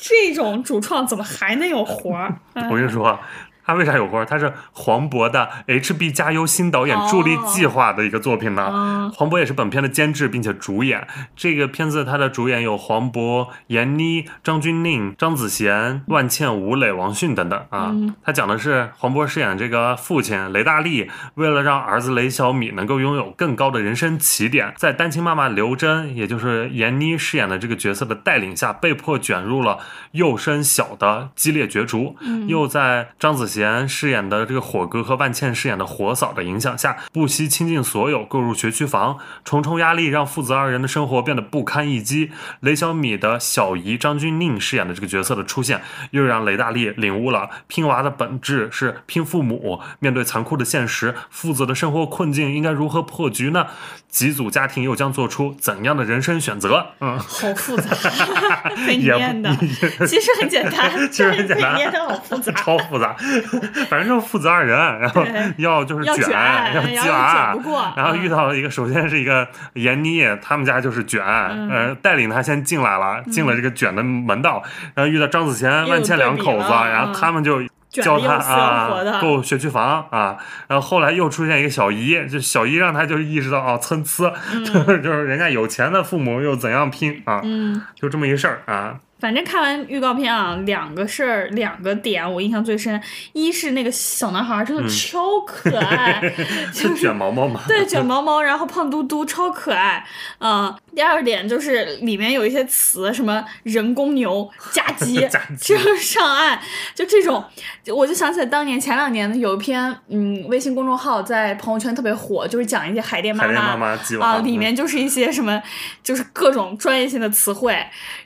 这种主创怎么还能有活儿？我跟你说。他为啥有活？他是黄渤的 HB 加油新导演助力计划的一个作品呢。黄渤也是本片的监制并且主演。这个片子他的主演有黄渤、闫妮、张钧甯、张子贤、万茜、吴磊、王迅等等啊。他讲的是黄渤饰演这个父亲雷大力，为了让儿子雷小米能够拥有更高的人生起点，在单亲妈妈刘真，也就是闫妮饰演的这个角色的带领下，被迫卷入了幼升小的激烈角逐。又在张子。贤饰演的这个火哥和万茜饰演的火嫂的影响下，不惜倾尽所有购入学区房，重重压力让父子二人的生活变得不堪一击。雷小米的小姨张钧甯饰演的这个角色的出现，又让雷大力领悟了拼娃的本质是拼父母。面对残酷的现实，父子的生活困境应该如何破局呢？几组家庭又将做出怎样的人生选择？嗯，好复杂，被念的，其实很简单，其实很简单，念的好复杂，超复杂。反正就是父子二人，然后要就是卷，要鸡娃，然后遇到了一个，首先是一个闫妮，他们家就是卷，呃，带领他先进来了，进了这个卷的门道，然后遇到张子贤、万茜两口子，然后他们就。教他啊，购学区房啊，然后后来又出现一个小姨，就小姨让他就意识到啊，参差，就是就是人家有钱的父母又怎样拼啊，就这么一事儿啊。反正看完预告片啊，两个事儿，两个点我印象最深。一是那个小男孩真的超可爱，就是卷毛毛嘛。对，卷毛毛，然后胖嘟嘟，超可爱。嗯，第二点就是里面有一些词，什么人工牛、加鸡，就是上岸，就这种，我就想起来当年前两年有一篇嗯微信公众号在朋友圈特别火，就是讲一些海淀妈妈啊，里面就是一些什么，就是各种专业性的词汇，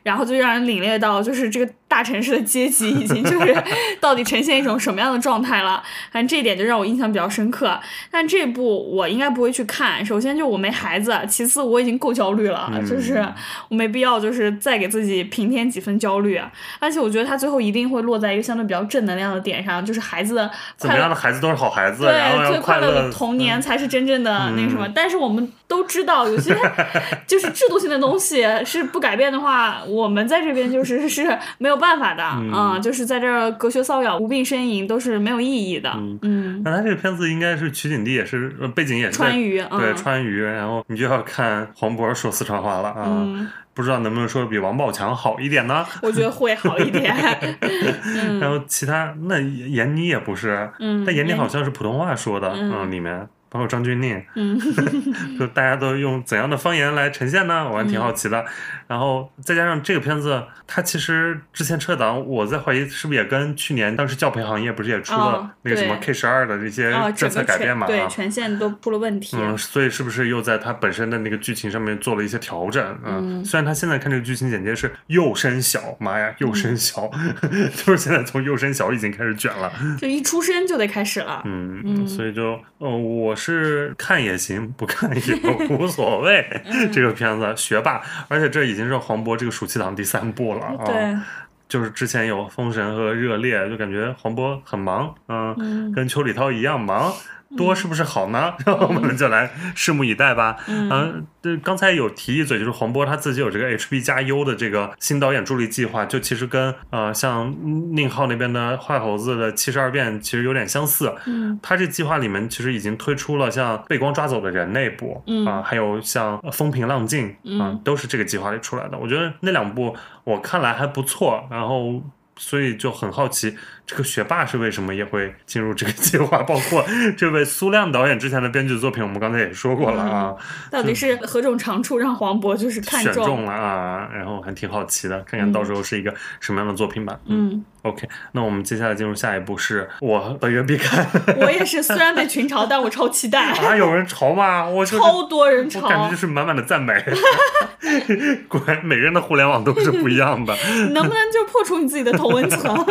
然后就让人。领略到就是这个大城市的阶级已经就是 到底呈现一种什么样的状态了，反正这一点就让我印象比较深刻。但这部我应该不会去看，首先就我没孩子，其次我已经够焦虑了，就是我没必要就是再给自己平添几分焦虑。而且我觉得他最后一定会落在一个相对比较正能量的点上，就是孩子的怎么样的孩子都是好孩子，对，最快乐的童年才是真正的那个什么。但是我们都知道，有些 就是制度性的东西是不改变的话，我们在这边。就是 是没有办法的啊，就是在这隔靴搔痒、无病呻吟都是没有意义的。嗯，那他这个片子应该是取景地也是背景也是川渝，对川渝，然后你就要看黄渤说四川话了啊，不知道能不能说比王宝强好一点呢？我觉得会好一点。然后其他那闫妮也不是，但闫妮好像是普通话说的，嗯，里面。包括张钧甯，就大家都用怎样的方言来呈现呢？我还挺好奇的。然后再加上这个片子，它其实之前撤档，我在怀疑是不是也跟去年当时教培行业不是也出了那个什么 K 十二的这些政策改变嘛？对，权限都出了问题。嗯，所以是不是又在它本身的那个剧情上面做了一些调整？嗯，虽然他现在看这个剧情简介是幼升小，妈呀，幼升小，就是现在从幼升小已经开始卷了，就一出生就得开始了。嗯，所以就，呃，我。是看也行，不看也无所谓。这个片子学霸，而且这已经是黄渤这个暑期档第三部了啊。就是之前有《封神》和《热烈》，就感觉黄渤很忙，嗯，跟邱礼涛一样忙。多是不是好呢？然后 我们就来拭目以待吧。嗯，对，刚才有提一嘴，就是黄渤他自己有这个 HB 加 U 的这个新导演助力计划，就其实跟呃像宁浩那边的坏猴子的七十二变其实有点相似。嗯，他这计划里面其实已经推出了像被光抓走的人那部，啊，还有像风平浪静，啊，都是这个计划里出来的。我觉得那两部我看来还不错，然后所以就很好奇。这个学霸是为什么也会进入这个计划？包括这位苏亮导演之前的编剧作品，我们刚才也说过了啊。到底是何种长处让黄渤就是看中了啊？然后还挺好奇的，看看到时候是一个什么样的作品吧。嗯，OK，那我们接下来进入下一步，是我本月必看。我也是，虽然被群嘲，但我超期待。啊，有人嘲吗？我超多人嘲，感觉就是满满的赞美。果然，每个人的互联网都是不一样的。能不能就破除你自己的同温层？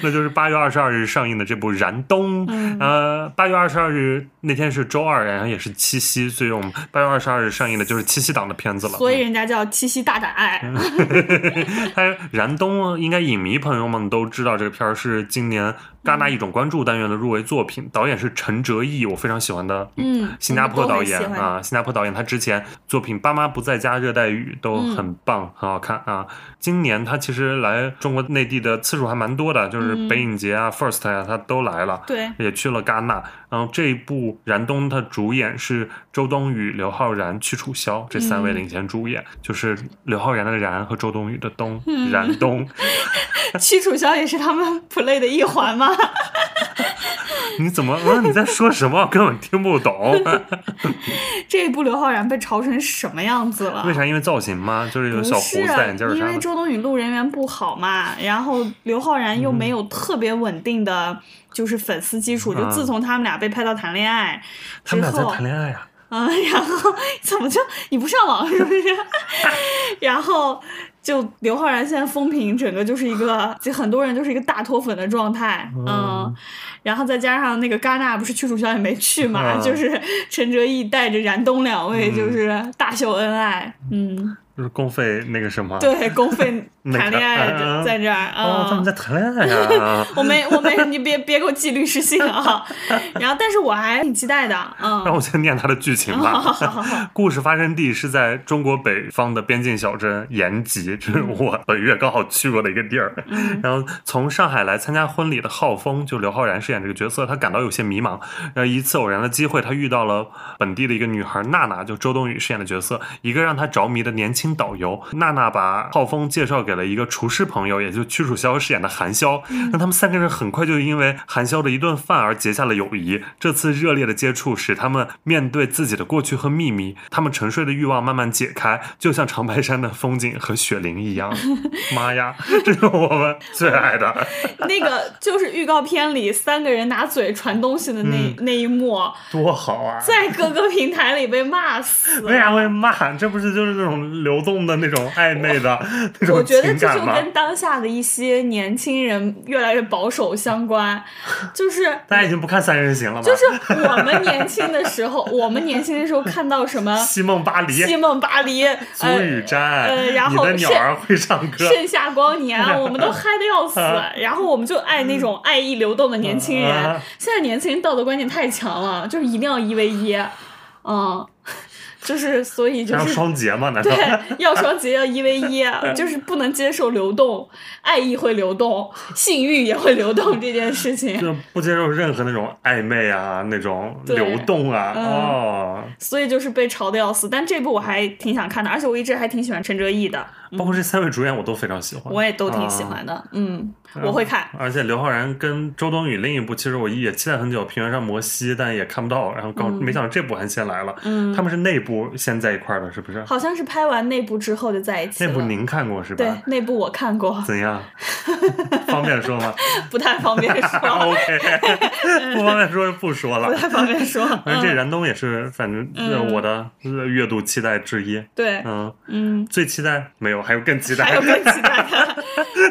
那就是。八月二十二日上映的这部《燃冬》，呃，八月二十二日那天是周二，然后也是七夕，所以我们八月二十二日上映的就是七夕档的片子了。所以人家叫七夕大胆爱。他《燃冬》应该影迷朋友们都知道，这个片儿是今年。戛纳一种关注单元的入围作品，导演是陈哲艺，我非常喜欢的，嗯，新加坡导演啊，新加坡导演，他之前作品《爸妈不在家》《热带雨》都很棒，很好看啊。今年他其实来中国内地的次数还蛮多的，就是北影节啊、First 呀，他都来了，对，也去了戛纳。然后这一部《燃冬》，他主演是周冬雨、刘昊然、屈楚萧这三位领衔主演，就是刘昊然的燃和周冬雨的冬，燃冬。屈楚萧也是他们 play 的一环吗？你怎么？我说你在说什么？根本听不懂。这一部刘昊然被嘲成什么样子了？为啥？因为造型吗？就是有小胡子戴眼镜因为周冬雨路人缘不好嘛，然后刘昊然又没有特别稳定的就是粉丝基础，就自从他们俩被拍到谈恋爱之后，他们俩在谈恋爱呀。啊，然后怎么就你不上网是不是？然后。就刘昊然现在风评整个就是一个，就很多人就是一个大脱粉的状态，嗯，然后再加上那个戛纳不是屈楚萧也没去嘛，就是陈哲艺带着燃冬两位就是大秀恩爱，嗯。就是公费那个什么？对，公费谈恋爱在这儿啊！他们在谈恋爱呀！我没，我没，你别别给我寄律师信啊！然后，但是我还挺期待的，嗯。让我先念他的剧情吧。好好好。故事发生地是在中国北方的边境小镇延吉，这是我本月刚好去过的一个地儿。然后，从上海来参加婚礼的浩峰，就刘昊然饰演这个角色，他感到有些迷茫。然后，一次偶然的机会，他遇到了本地的一个女孩娜娜，就周冬雨饰演的角色，一个让他。着迷的年轻导游。娜娜把浩峰介绍给了一个厨师朋友，也就屈楚萧饰演的韩潇。那他们三个人很快就因为韩潇的一顿饭而结下了友谊。这次热烈的接触使他们面对自己的过去和秘密，他们沉睡的欲望慢慢解开，就像长白山的风景和雪玲一样。妈呀，这是我们最爱的。那个就是预告片里三个人拿嘴传东西的那那一幕，多好啊！在各个平台里被骂死。为啥会骂？这不是就是那种流动的那种暧昧的那种我觉得这？就跟当下的一些年轻人越来越保守相关，就是 大家已经不看《三人行》了吗？就是我们年轻的时候，我们年轻的时候看到什么西梦巴黎、西梦巴黎、足呃雨瞻，呃然后你的鸟儿会唱歌。盛夏光年，我们都嗨的要死，然后我们就爱那种爱意流动的年轻人啊。现在年轻人道德观念太强了，就是一定要一 v 一，嗯，就是所以就是。双节嘛？难道？对，要双节要一 v 一，就是不能接受流动，爱意会流动，性欲也会流动这件事情，就不接受任何那种暧昧啊，那种流动啊，嗯哦，所以就是被嘲的要死。但这部我还挺想看的，而且我一直还挺喜欢陈哲艺的，包括这三位主演我都非常喜欢，我也都挺喜啊欢的，嗯，我会看。而且刘昊然跟周冬雨另一部，其实我也期待很久，《平原上摩西》，但也看不到。然后刚、没想到这部还先来了，嗯他们是内部先在一块儿的，是不是？好像是拍完内部之后就在一起了。那部您看过是吧？对，内部我看过，怎样？方便说吗 不太方便说？OK，不方便说就不说了不了。太方便说。反正这嗯，燃冬也是，反正我的呃阅读期待之一。对，嗯，嗯，最期待没有，还有更期待。还有更期待的，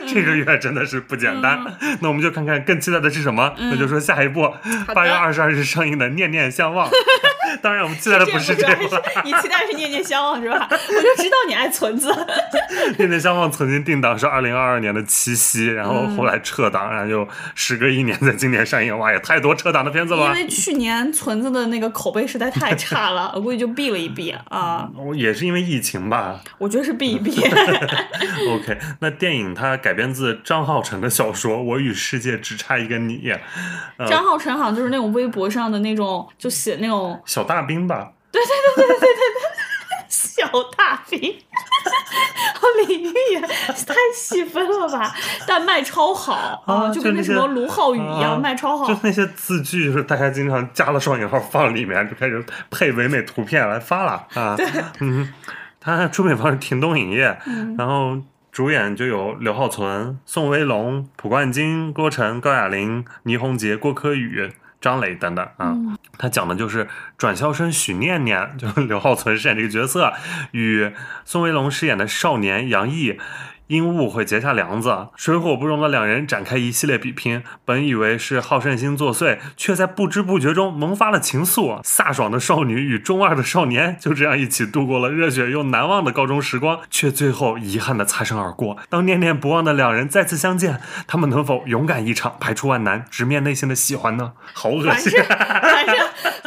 这个月真的是不简单。那我们就看看更期待的是什么？那就说下一部八月二十二日上映的《念念相忘》。当然，我们期待的不是这个，你期待是念念相忘是吧？我就知道你爱存子。《念念相忘》曾经定档是二零二二年的七夕，然后后来撤档，然后就时隔一年在今年上映。哇，也太多撤档的片子了。因为去年存子的那个口碑实在太差了，我估计就避了一避啊。我也是因为疫情吧。我觉得是避一避。OK，那电影它改编自张浩辰的小说《我与世界只差一个你》，呃，张浩辰好像就是那种微博上的那种，就写那种小小大兵吧。对对对对对对对小大兵，哦，领域也太细分了吧？但卖超好啊就跟那什么卢浩宇一样，卖超好就。那些字句，就是大家经常加了双引号放里面，就开始配唯美图片来发了啊。嗯，他出品方是停东影业，然后主演就有刘浩存、宋威龙、蒲冠金、郭晨、高亚麟、倪虹洁、郭柯宇。张磊等等啊，嗯。他讲的就是转校生许念念，就是刘浩存饰演这个角色，与宋威龙饰演的少年杨毅因误会结下梁子，水火不容的两人展开一系列比拼。本以为是好胜心作祟，却在不知不觉中萌发了情愫。飒爽的少女与中二的少年就这样一起度过了热血又难忘的高中时光，却最后遗憾的擦身而过。当念念不忘的两人再次相见，他们能否勇敢一场，排除万难，直面内心的喜欢呢？好恶心！反正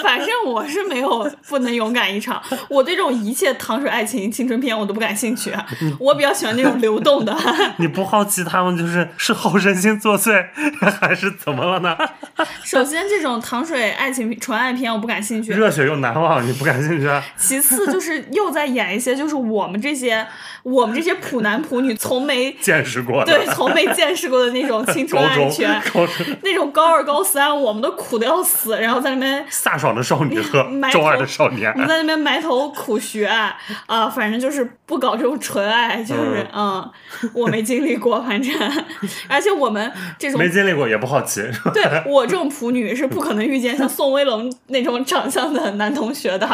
反正我是没有不能勇敢一场，我对这种一切糖水爱情青春片我都不感兴趣，我比较喜欢那种流动的。你不好奇他们就是是好胜心作祟，还是怎么了呢？首先，这种糖水爱情纯爱片我不感兴趣。热血又难忘，你不感兴趣啊？其次就是又在演一些就是我们这些我们这些普男普女从没见识过的，对从没见识过的那种青春爱情，高中那种高二高三我们都苦的要死，然后在那边飒爽的少女和中二的少年你，在那边埋头苦学啊、反正就是不搞这种纯爱，就是嗯 我没经历过，反正 而且我们这种没经历过也不好奇。对我这种普女是不可能遇见像宋威龙那种长相的男同学的，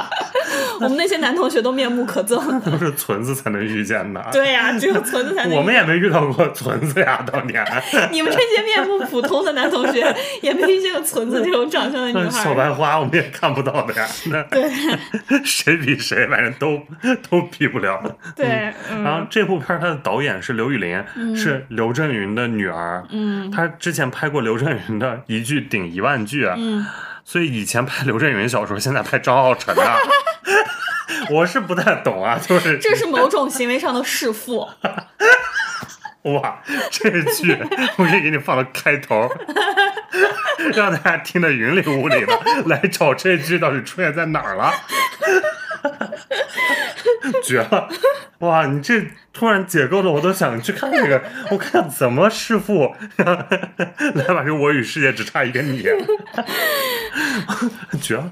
我们那些男同学都面目可憎。都是存子才能遇见的。对呀、只有存子才能。我们也没遇到过存子呀，当年。你们这些面目普通的男同学 也没遇见过存子这种长相的女孩小。白花我们也看不到的呀。那对谁比谁，反正都都比不了。对，然后嗯这部片儿它的导演是刘宇琳，是刘震云的女儿。嗯她之前拍过刘震云的一句顶一万句，嗯，所以以前拍刘震云小说，现在拍张浩辰啊。我是不太懂啊，就是这是某种行为上的弑父。哇，这句我可以给你放到开头，让大家听得云里雾里的，来找这句到底出现在哪儿了。绝了！哇，你这突然解构的，我都想去看这个，我看怎么弑父，来吧，这我与世界只差一个你，绝了！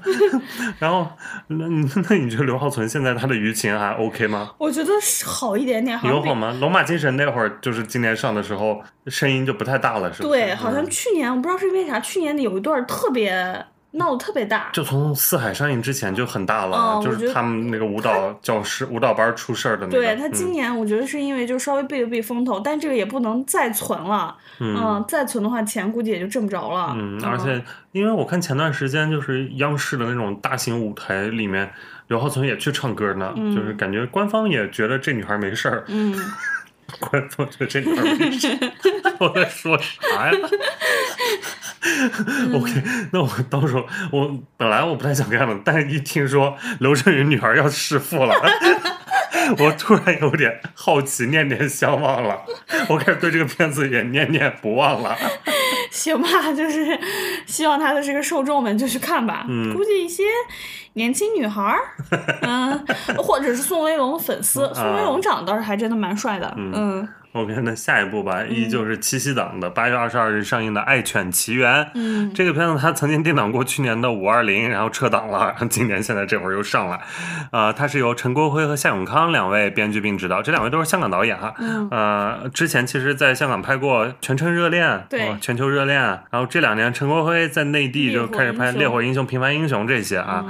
然后，那那你觉得刘浩存现在他的舆情还 OK 吗？我觉得好一点点，有好吗？龙马精神那会儿就是今年上的时候，声音就不太大了，是吧？对，好像去年我不知道是因为啥，去年有一段特别。闹得特别大，就从四海上映之前就很大了，就是他们那个舞蹈教师、舞蹈班出事儿的那个。对他今年，我觉得是因为就稍微避了避风头，但这个也不能再存了。嗯，再存的话，钱估计也就挣不着了。嗯，而且因为我看前段时间就是央视的那种大型舞台里面，刘浩存也去唱歌呢，就是感觉官方也觉得这女孩没事儿。嗯。观众就这女孩没事儿。我在说啥呀？OK，那我到时候我本来我不太想看的，但是一听说刘震云女儿要弑父了，我突然有点好奇，念念相忘了。我开始对这个片子也念念不忘了。行吧，就是希望他的这个受众们就去看吧。嗯，估计一些年轻女孩儿，嗯，或者是宋威龙粉丝。宋威龙长得倒是还真的蛮帅的。嗯。OK，那下一部吧，依旧是七夕档的八月二十二日上映的《爱犬奇缘》。嗯，这个片子它曾经定档过去年的五二零，然后撤档了，然后今年现在这会儿又上来。呃，它是由陈国辉和夏永康两位编剧并执导，这两位都是香港导演哈。嗯。呃，之前其实在香港拍过《全城热恋》，对，《全球热恋》。然后这两年陈国辉在内地就开始拍《烈火英雄》《平凡英雄》这些啊。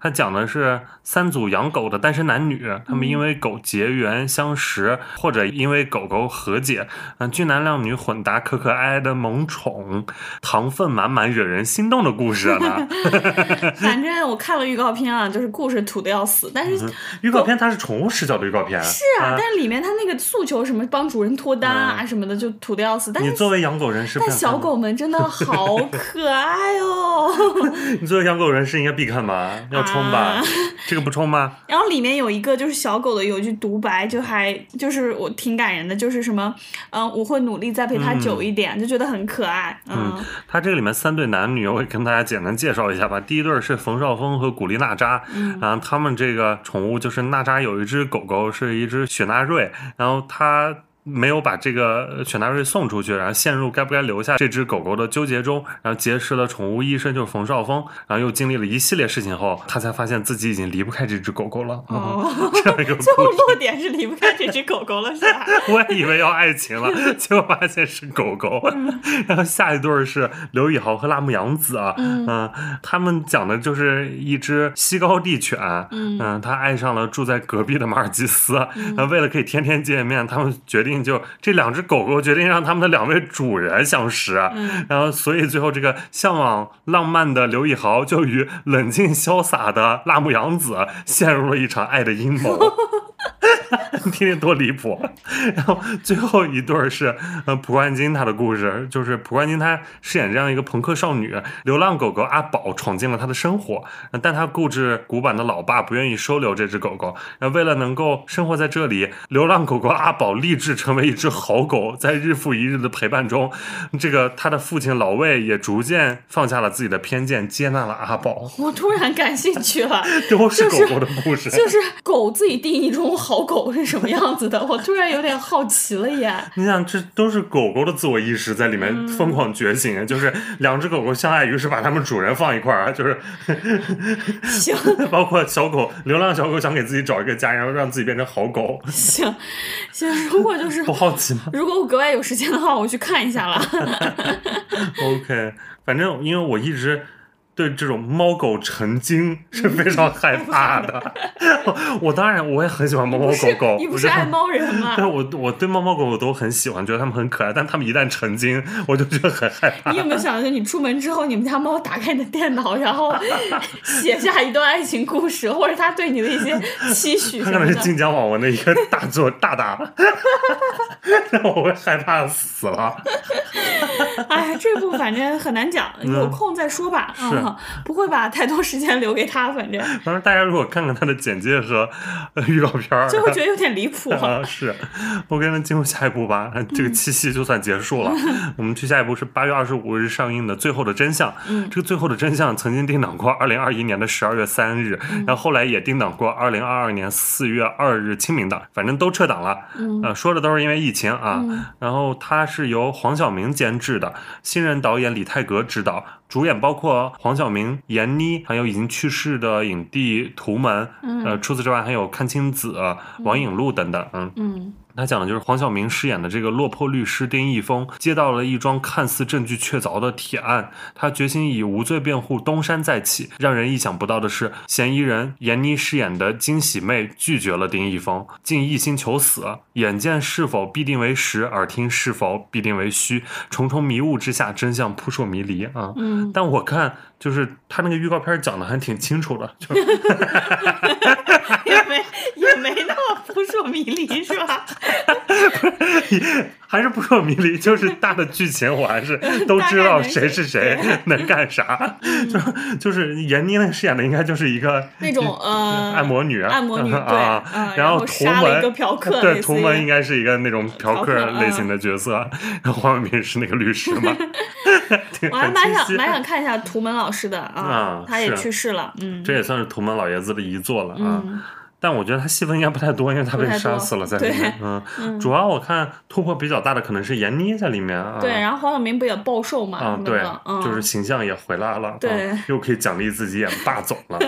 他讲的是三组养狗的单身男女，他们因为狗结缘相识，或者因为狗狗。和解，嗯，俊男靓女混搭，可可爱爱的萌宠，糖分满满，惹人心动的故事 呢。反正我看了预告片啊，就是故事土的要死，但是预告片它是宠物视角的预告片，是啊，但是里面它那个诉求什么帮主人脱单啊什么的，就土的要死。但是你作为养狗人士，但小狗们真的好可爱哦。你作为养狗人士应该必看吧？要冲吧？这个不冲吗？然后里面有一个就是小狗的有一句独白，就还就是我挺感人的，就是。什么？嗯，我会努力再陪他久一点，就觉得很可爱。嗯，他这个里面三对男女，我也跟大家简单介绍一下吧。第一对是冯绍峰和古力娜扎，嗯，然后他们这个宠物就是娜扎有一只狗狗，是一只雪纳瑞，然后他。没有把这个犬大瑞送出去，然后陷入该不该留下这只狗狗的纠结中，然后结识了宠物医生，就是冯绍峰，然后又经历了一系列事情后，他才发现自己已经离不开这只狗狗了。哦，这样一个最后落点是离不开这只狗狗了，是吧？我也以为要爱情了，结果发现是狗狗。然后下一对是刘以豪和辣目洋子啊，嗯，他们讲的就是一只西高地犬，嗯，他爱上了住在隔壁的马尔济斯，为了可以天天见面，他们决定。就这两只狗狗决定让他们的两位主人相识，然后所以最后这个向往浪漫的刘以豪就与冷静潇洒的辣目洋子陷入了一场爱的阴谋。你听听多离谱！然后最后一对是呃蒲冠金他的故事，就是蒲冠金他饰演这样一个朋克少女，流浪狗狗阿宝闯进了他的生活，但他固执古板的老爸不愿意收留这只狗狗。那为了能够生活在这里，流浪狗狗阿宝立志成为一只好狗，在日复一日的陪伴中，这个他的父亲老魏也逐渐放下了自己的偏见，接纳了阿宝。我突然感兴趣了，都是狗狗的故事，就是狗自己定义中好狗是什么样子的？我突然有点好奇了耶！你想，这都是狗狗的自我意识在里面疯狂觉醒，就是两只狗狗相爱，于是把它们主人放一块儿，就是行。包括小狗，流浪小狗想给自己找一个家，然后让自己变成好狗。行行，如果就是不好奇吗？如果我格外有时间的话，我去看一下了。OK，反正因为我一直。对这种猫狗成精是非常害怕的。我当然我也很喜欢猫猫狗狗。你不是爱猫人吗？对我我对猫猫狗狗都很喜欢，觉得它们很可爱。但它们一旦成精，我就觉得很害怕。你有没有想过，你出门之后，你们家猫打开你的电脑，然后 写下一段爱情故事，或者它对你的一些期许？它可能是晋江网文的一个大作大大，让我会害怕死了。哎，这部反正很难讲，有空再说吧。是，不会把太多时间留给他。反正，反正大家如果看看他的简介和预告片儿，就会觉得有点离谱。是，OK，那进入下一步吧。这个七夕就算结束了，我们去下一步是八月二十五日上映的《最后的真相》。嗯，这个《最后的真相》曾经定档过二零二一年的十二月三日，然后后来也定档过二零二二年四月二日清明档，反正都撤档了。嗯，呃，说的都是因为疫情啊。然后它是由黄晓明监制的，新人导演李泰格执导，主演包括黄晓明、闫妮，还有已经去世的影帝图门。嗯，呃，除此之外还有阚清子、王影璐等等。嗯嗯。他讲的就是黄晓明饰演的这个落魄律师丁义峰，接到了一桩看似证据确凿的铁案，他决心以无罪辩护东山再起。让人意想不到的是，嫌疑人闫妮饰演的金喜妹拒绝了丁义峰，竟一心求死。眼见是否必定为实，耳听是否必定为虚，重重迷雾之下，真相扑朔迷离啊！嗯，但我看就是他那个预告片讲的还挺清楚的，就也没也没那迷离，是吧？还是扑朔迷离，就是大的剧情我还是都知道谁是谁能干啥，就就是闫妮那饰演的应该就是一个那种呃按摩女，按摩女啊，然后图门对图门应该是一个那种嫖客类型的角色，然后黄晓明是那个律师嘛，我还蛮想蛮想看一下图门老师的啊，他也去世了，嗯，这也算是图门老爷子的遗作了啊。但我觉得他戏份应该不太多，因为他被杀死了在里面。嗯，主要我看突破比较大的可能是闫妮在里面啊。对，然后黄晓明不也暴瘦嘛？啊，对，就是形象也回来了。对，又可以奖励自己演霸总了。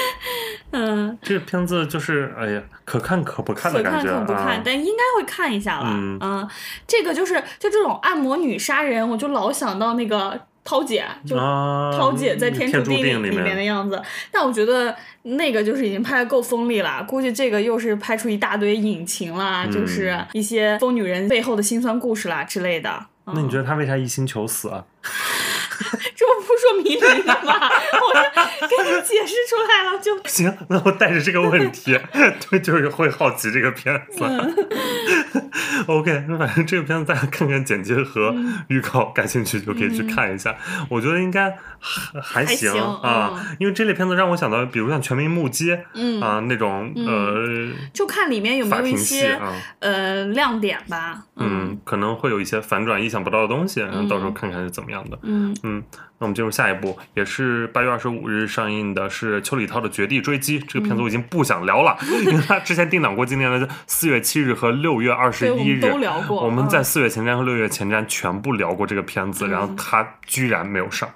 嗯，这个片子就是哎呀，可看可不看的感觉。可看可不看，但应该会看一下了。嗯，这个就是就这种按摩女杀人，我就老想到那个。涛姐就涛姐在《天注定》里面的样子，但我觉得那个就是已经拍的够锋利了，估计这个又是拍出一大堆隐情啦，就是一些疯女人背后的辛酸故事啦之类的。那你觉得他为啥一心求死啊？这不扑朔迷离吗？我给你解释出来了就行。那我带着这个问题，对，就是会好奇这个片子。OK，那反正这个片子大家看看简介和预告，感兴趣就可以去看一下。我觉得应该还行啊，因为这类片子让我想到，比如像《全民目击》啊那种呃，就看里面有没有一些呃亮点吧。嗯，可能会有一些反转、意想不到的东西，然后到时候看看是怎么样的。嗯嗯。那我们进入下一步，也是八月二十五日上映的，是邱礼涛的《绝地追击》。这个片子我已经不想聊了，因为他之前定档过今年的四月七日和六月二十一日，都聊过。我们在四月前瞻和六月前瞻全部聊过这个片子，然后他居然没有上，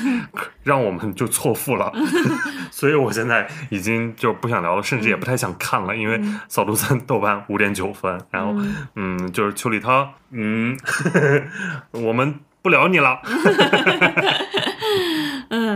让我们就错付了。所以我现在已经就不想聊了，甚至也不太想看了，因为扫毒三豆瓣五点九分，然后嗯，就是邱礼涛，嗯，我们。不聊你了，嗯，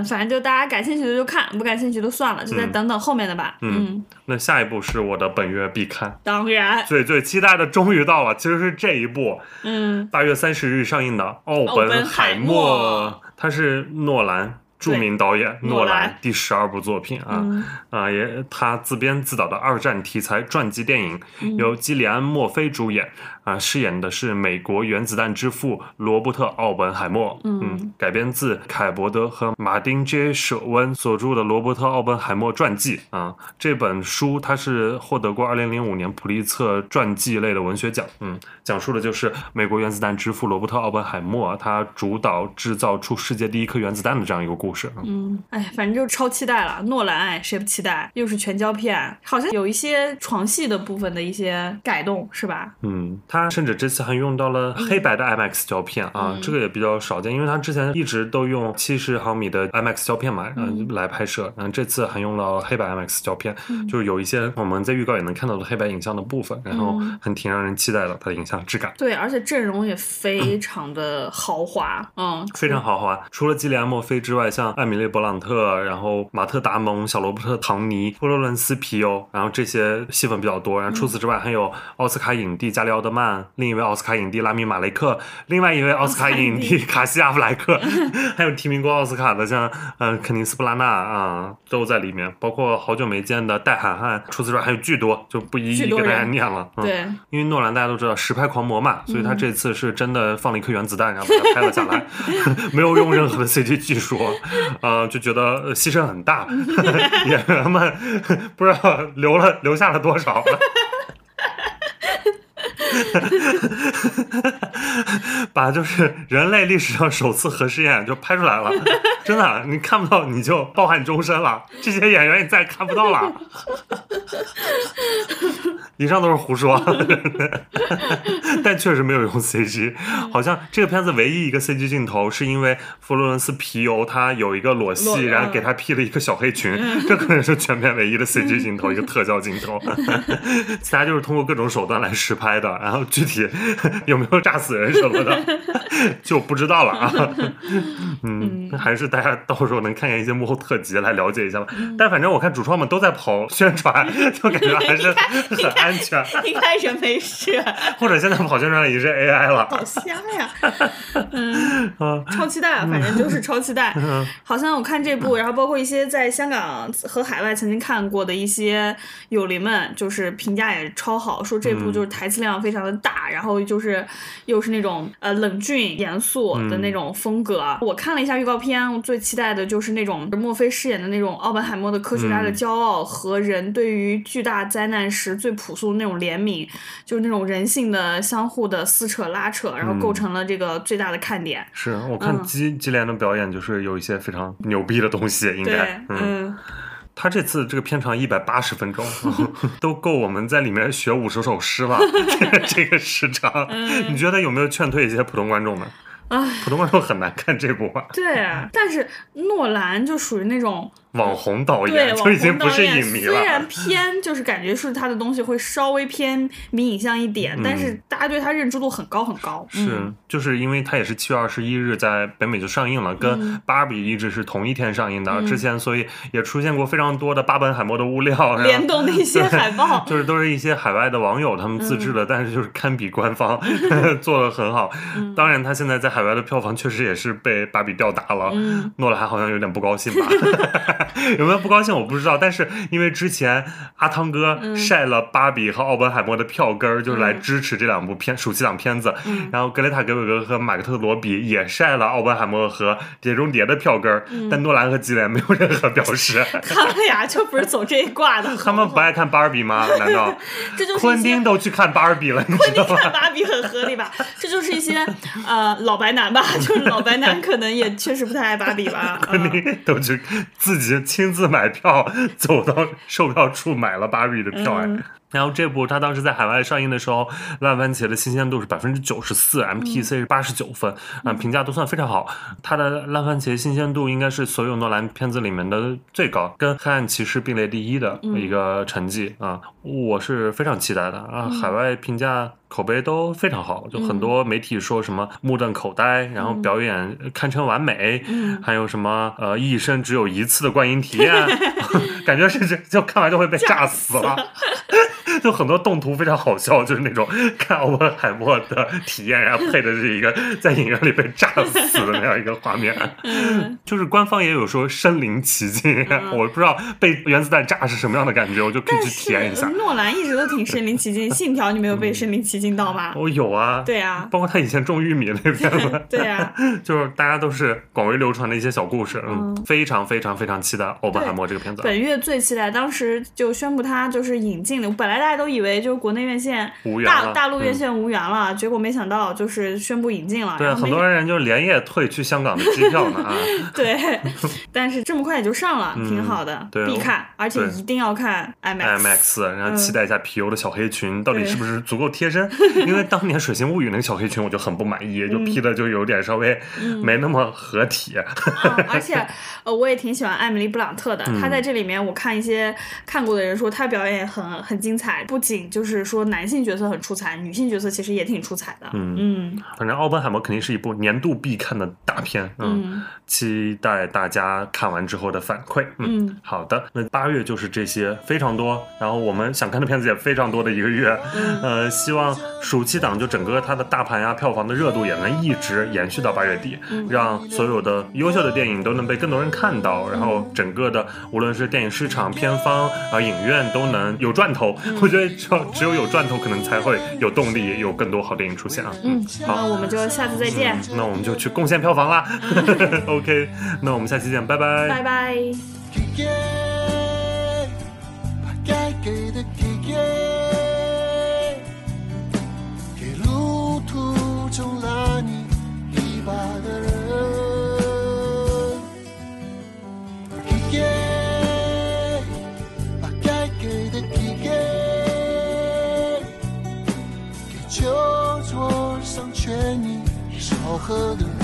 反正就大家感兴趣的就看，不感兴趣就算了，就再等等后面的吧。嗯，那下一部是我的本月必看，当然，最最期待的终于到了，其实是这一部，嗯，八月三十日上映的《奥本海默》，他是诺兰。著名导演诺兰第十二部作品啊啊，也他自编自导的二战题材传记电影，由基里安·墨菲主演啊，饰演的是美国原子弹之父罗伯特·奥本海默。嗯，改编自凯伯德和马丁 ·J· 舍温所著的罗伯特·奥本海默传记啊。这本书它是获得过2005年普利策传记类的文学奖。嗯，讲述的就是美国原子弹之父罗伯特·奥本海默他主导制造出世界第一颗原子弹的这样一个故。故事，嗯，哎，反正就超期待了。诺兰，哎，谁不期待？又是全胶片，好像有一些床戏的部分的一些改动，是吧？嗯，他甚至这次还用到了黑白的 IMAX 胶片啊，这个也比较少见，因为他之前一直都用七十毫米的 IMAX 胶片嘛，嗯，来拍摄，嗯，这次还用了黑白 IMAX 胶片，就是有一些我们在预告也能看到的黑白影像的部分，然后很挺让人期待的，它的影像质感。对，而且阵容也非常的豪华，嗯，非常豪华。除了基里安·墨菲之外。像艾米丽·勃朗特，然后马特·达蒙、小罗伯特·唐尼、托洛伦斯·皮尤，然后这些戏份比较多。然后除此之外，还有奥斯卡影帝加里奥德曼曼，另一位奥斯卡影帝拉米马雷克，另外一位奥斯卡影帝卡西亚弗莱克，还有提名过奥斯卡的像呃肯尼斯布拉纳啊都在里面，包括好久没见的戴海汉。除此之外还有巨多，就不一一给大家念了。对，因为诺兰大家都知道实拍狂魔嘛，所以他这次是真的放了一颗原子弹，然后把它拍了下来，没有用任何的 CG 技术，呃，就觉得牺牲很大，演员们不知道留了留下了多少。把就是人类历史上首次核试验就拍出来了，真的，你看不到你就抱憾终身了。这些演员你再也看不到了。以上都是胡说，但确实没有用 CG。好像这个片子唯一一个 CG 镜头，是因为佛罗伦斯皮尤他有一个裸戏，然后给他 P 了一个小黑裙，这可能是全片唯一的 CG 镜头，一个特效镜头。其他就是通过各种手段来实拍的，然后具体 有没有炸死人什么的 就不知道了啊。嗯，还是大家到时候能看见一些幕后特辑来了解一下吧。但反正我看主创们都在跑宣传，就感觉还是很。安全，一开始没事。或者现在跑宣传已经是 AI 了，好瞎呀！嗯，超期待，反正就是超期待。好像我看这部，然后包括一些在香港和海外曾经看过的一些友邻们，就是评价也超好，说这部就是台词量非常的大，然后就是又是那种呃冷峻严肃的那种风格。我看了一下预告片，我最期待的就是那种墨菲饰演的那种奥本海默的科学家的骄傲和人对于巨大灾难时最朴。素的那种怜悯，就是那种人性的相互的撕扯拉扯，然后构成了这个最大的看点。是我看基基连的表演，就是有一些非常牛逼的东西，应该嗯。他这次这个片长一百八十分钟，都够我们在里面学五十首诗了。这个时长，你觉得有没有劝退一些普通观众呢？啊，普通观众很难看这部吧？对啊，但是诺兰就属于那种。网红导演就已经不是影迷了。虽然偏就是感觉是他的东西会稍微偏迷影像一点，但是大家对他认知度很高很高。是，就是因为他也是七月二十一日在北美就上映了，跟芭比一直是同一天上映的。之前所以也出现过非常多的巴本海默的物料，联动的一 些海报，就是都是一些海外的网友他们自制的，但是就是堪比官方 做的很好。当然，他现在在海外的票房确实也是被芭比吊打了。诺兰好像有点不高兴吧。有没有不高兴？我不知道，但是因为之前阿汤哥晒了芭比和奥本海默的票根儿，就是来支持这两部片暑期档片子。然后格雷塔·格韦格和马克特·罗比也晒了奥本海默和碟中谍的票根儿，但诺兰和基连没有任何表示。他们俩就不是走这一挂的。他们不爱看芭比吗？难道？这就是昆汀都去看芭比了，昆汀看芭比很合理吧？这就是一些呃老白男吧，就是老白男可能也确实不太爱芭比吧。昆汀都去自己亲。自买票走到售票处买了芭比的票哎。然后这部它当时在海外上映的时候，烂番茄的新鲜度是百分之九十四，MTC 是八十九分，啊，评价都算非常好。它的烂番茄新鲜度应该是所有诺兰片子里面的最高，跟黑暗骑士并列第一的一个成绩啊，我是非常期待的啊。海外评价口碑都非常好，就很多媒体说什么目瞪口呆，然后表演堪称完美，还有什么呃一生只有一次的观影体验 感觉是就就看完就会被 炸死了。就很多动图非常好笑，就是那种看奥本海默的体验，然后配的是一个在影院里被炸死的那样一个画面。就是官方也有说身临其境，我不知道被原子弹炸是什么样的感觉，我就可以去体验一下。诺兰一直都挺身临其境，信条你没有被身临其境到吗？我有啊，对啊，包括他以前种玉米那片子，对啊，就是大家都是广为流传的一些小故事，嗯，非常非常非常期待奥本海默这个片子。本月最期待，当时就宣布他就是引进了，本来大家都以为就是国内院线大大陆院线无缘了，结果没想到就是宣布引进了。对，很多人就连夜退去香港的机票呢啊。对，但是这么快也就上了，挺好的，必看，而且一定要看 IMAX。IMAX，然后期待一下皮尤的小黑裙到底是不是足够贴身，因为当年《水星物语》那个小黑裙我就很不满意，就 P 的就有点稍微没那么合体。而且呃，我也挺喜欢艾米丽·布朗特的，她在这里面我看一些看过的人说她表演也很很精彩。彩，不仅就是说男性角色很出彩，女性角色其实也挺出彩的。嗯嗯，反正奥本海默肯定是一部年度必看的大片。嗯，期待大家看完之后的反馈。嗯，好的，那八月就是这些非常多，然后我们想看的片子也非常多的一个月。呃，希望暑期档就整个它的大盘呀、票房的热度也能一直延续到八月底，让所有的优秀的电影都能被更多人看到，然后整个的无论是电影市场、片方啊、影院都能有赚头。我觉得只有只有有赚头，可能才会有动力，有更多好电影出现啊。嗯，好，那我们就下次再见。那我们就去贡献票房啦。OK，那我们下期见，拜拜。拜拜。我和你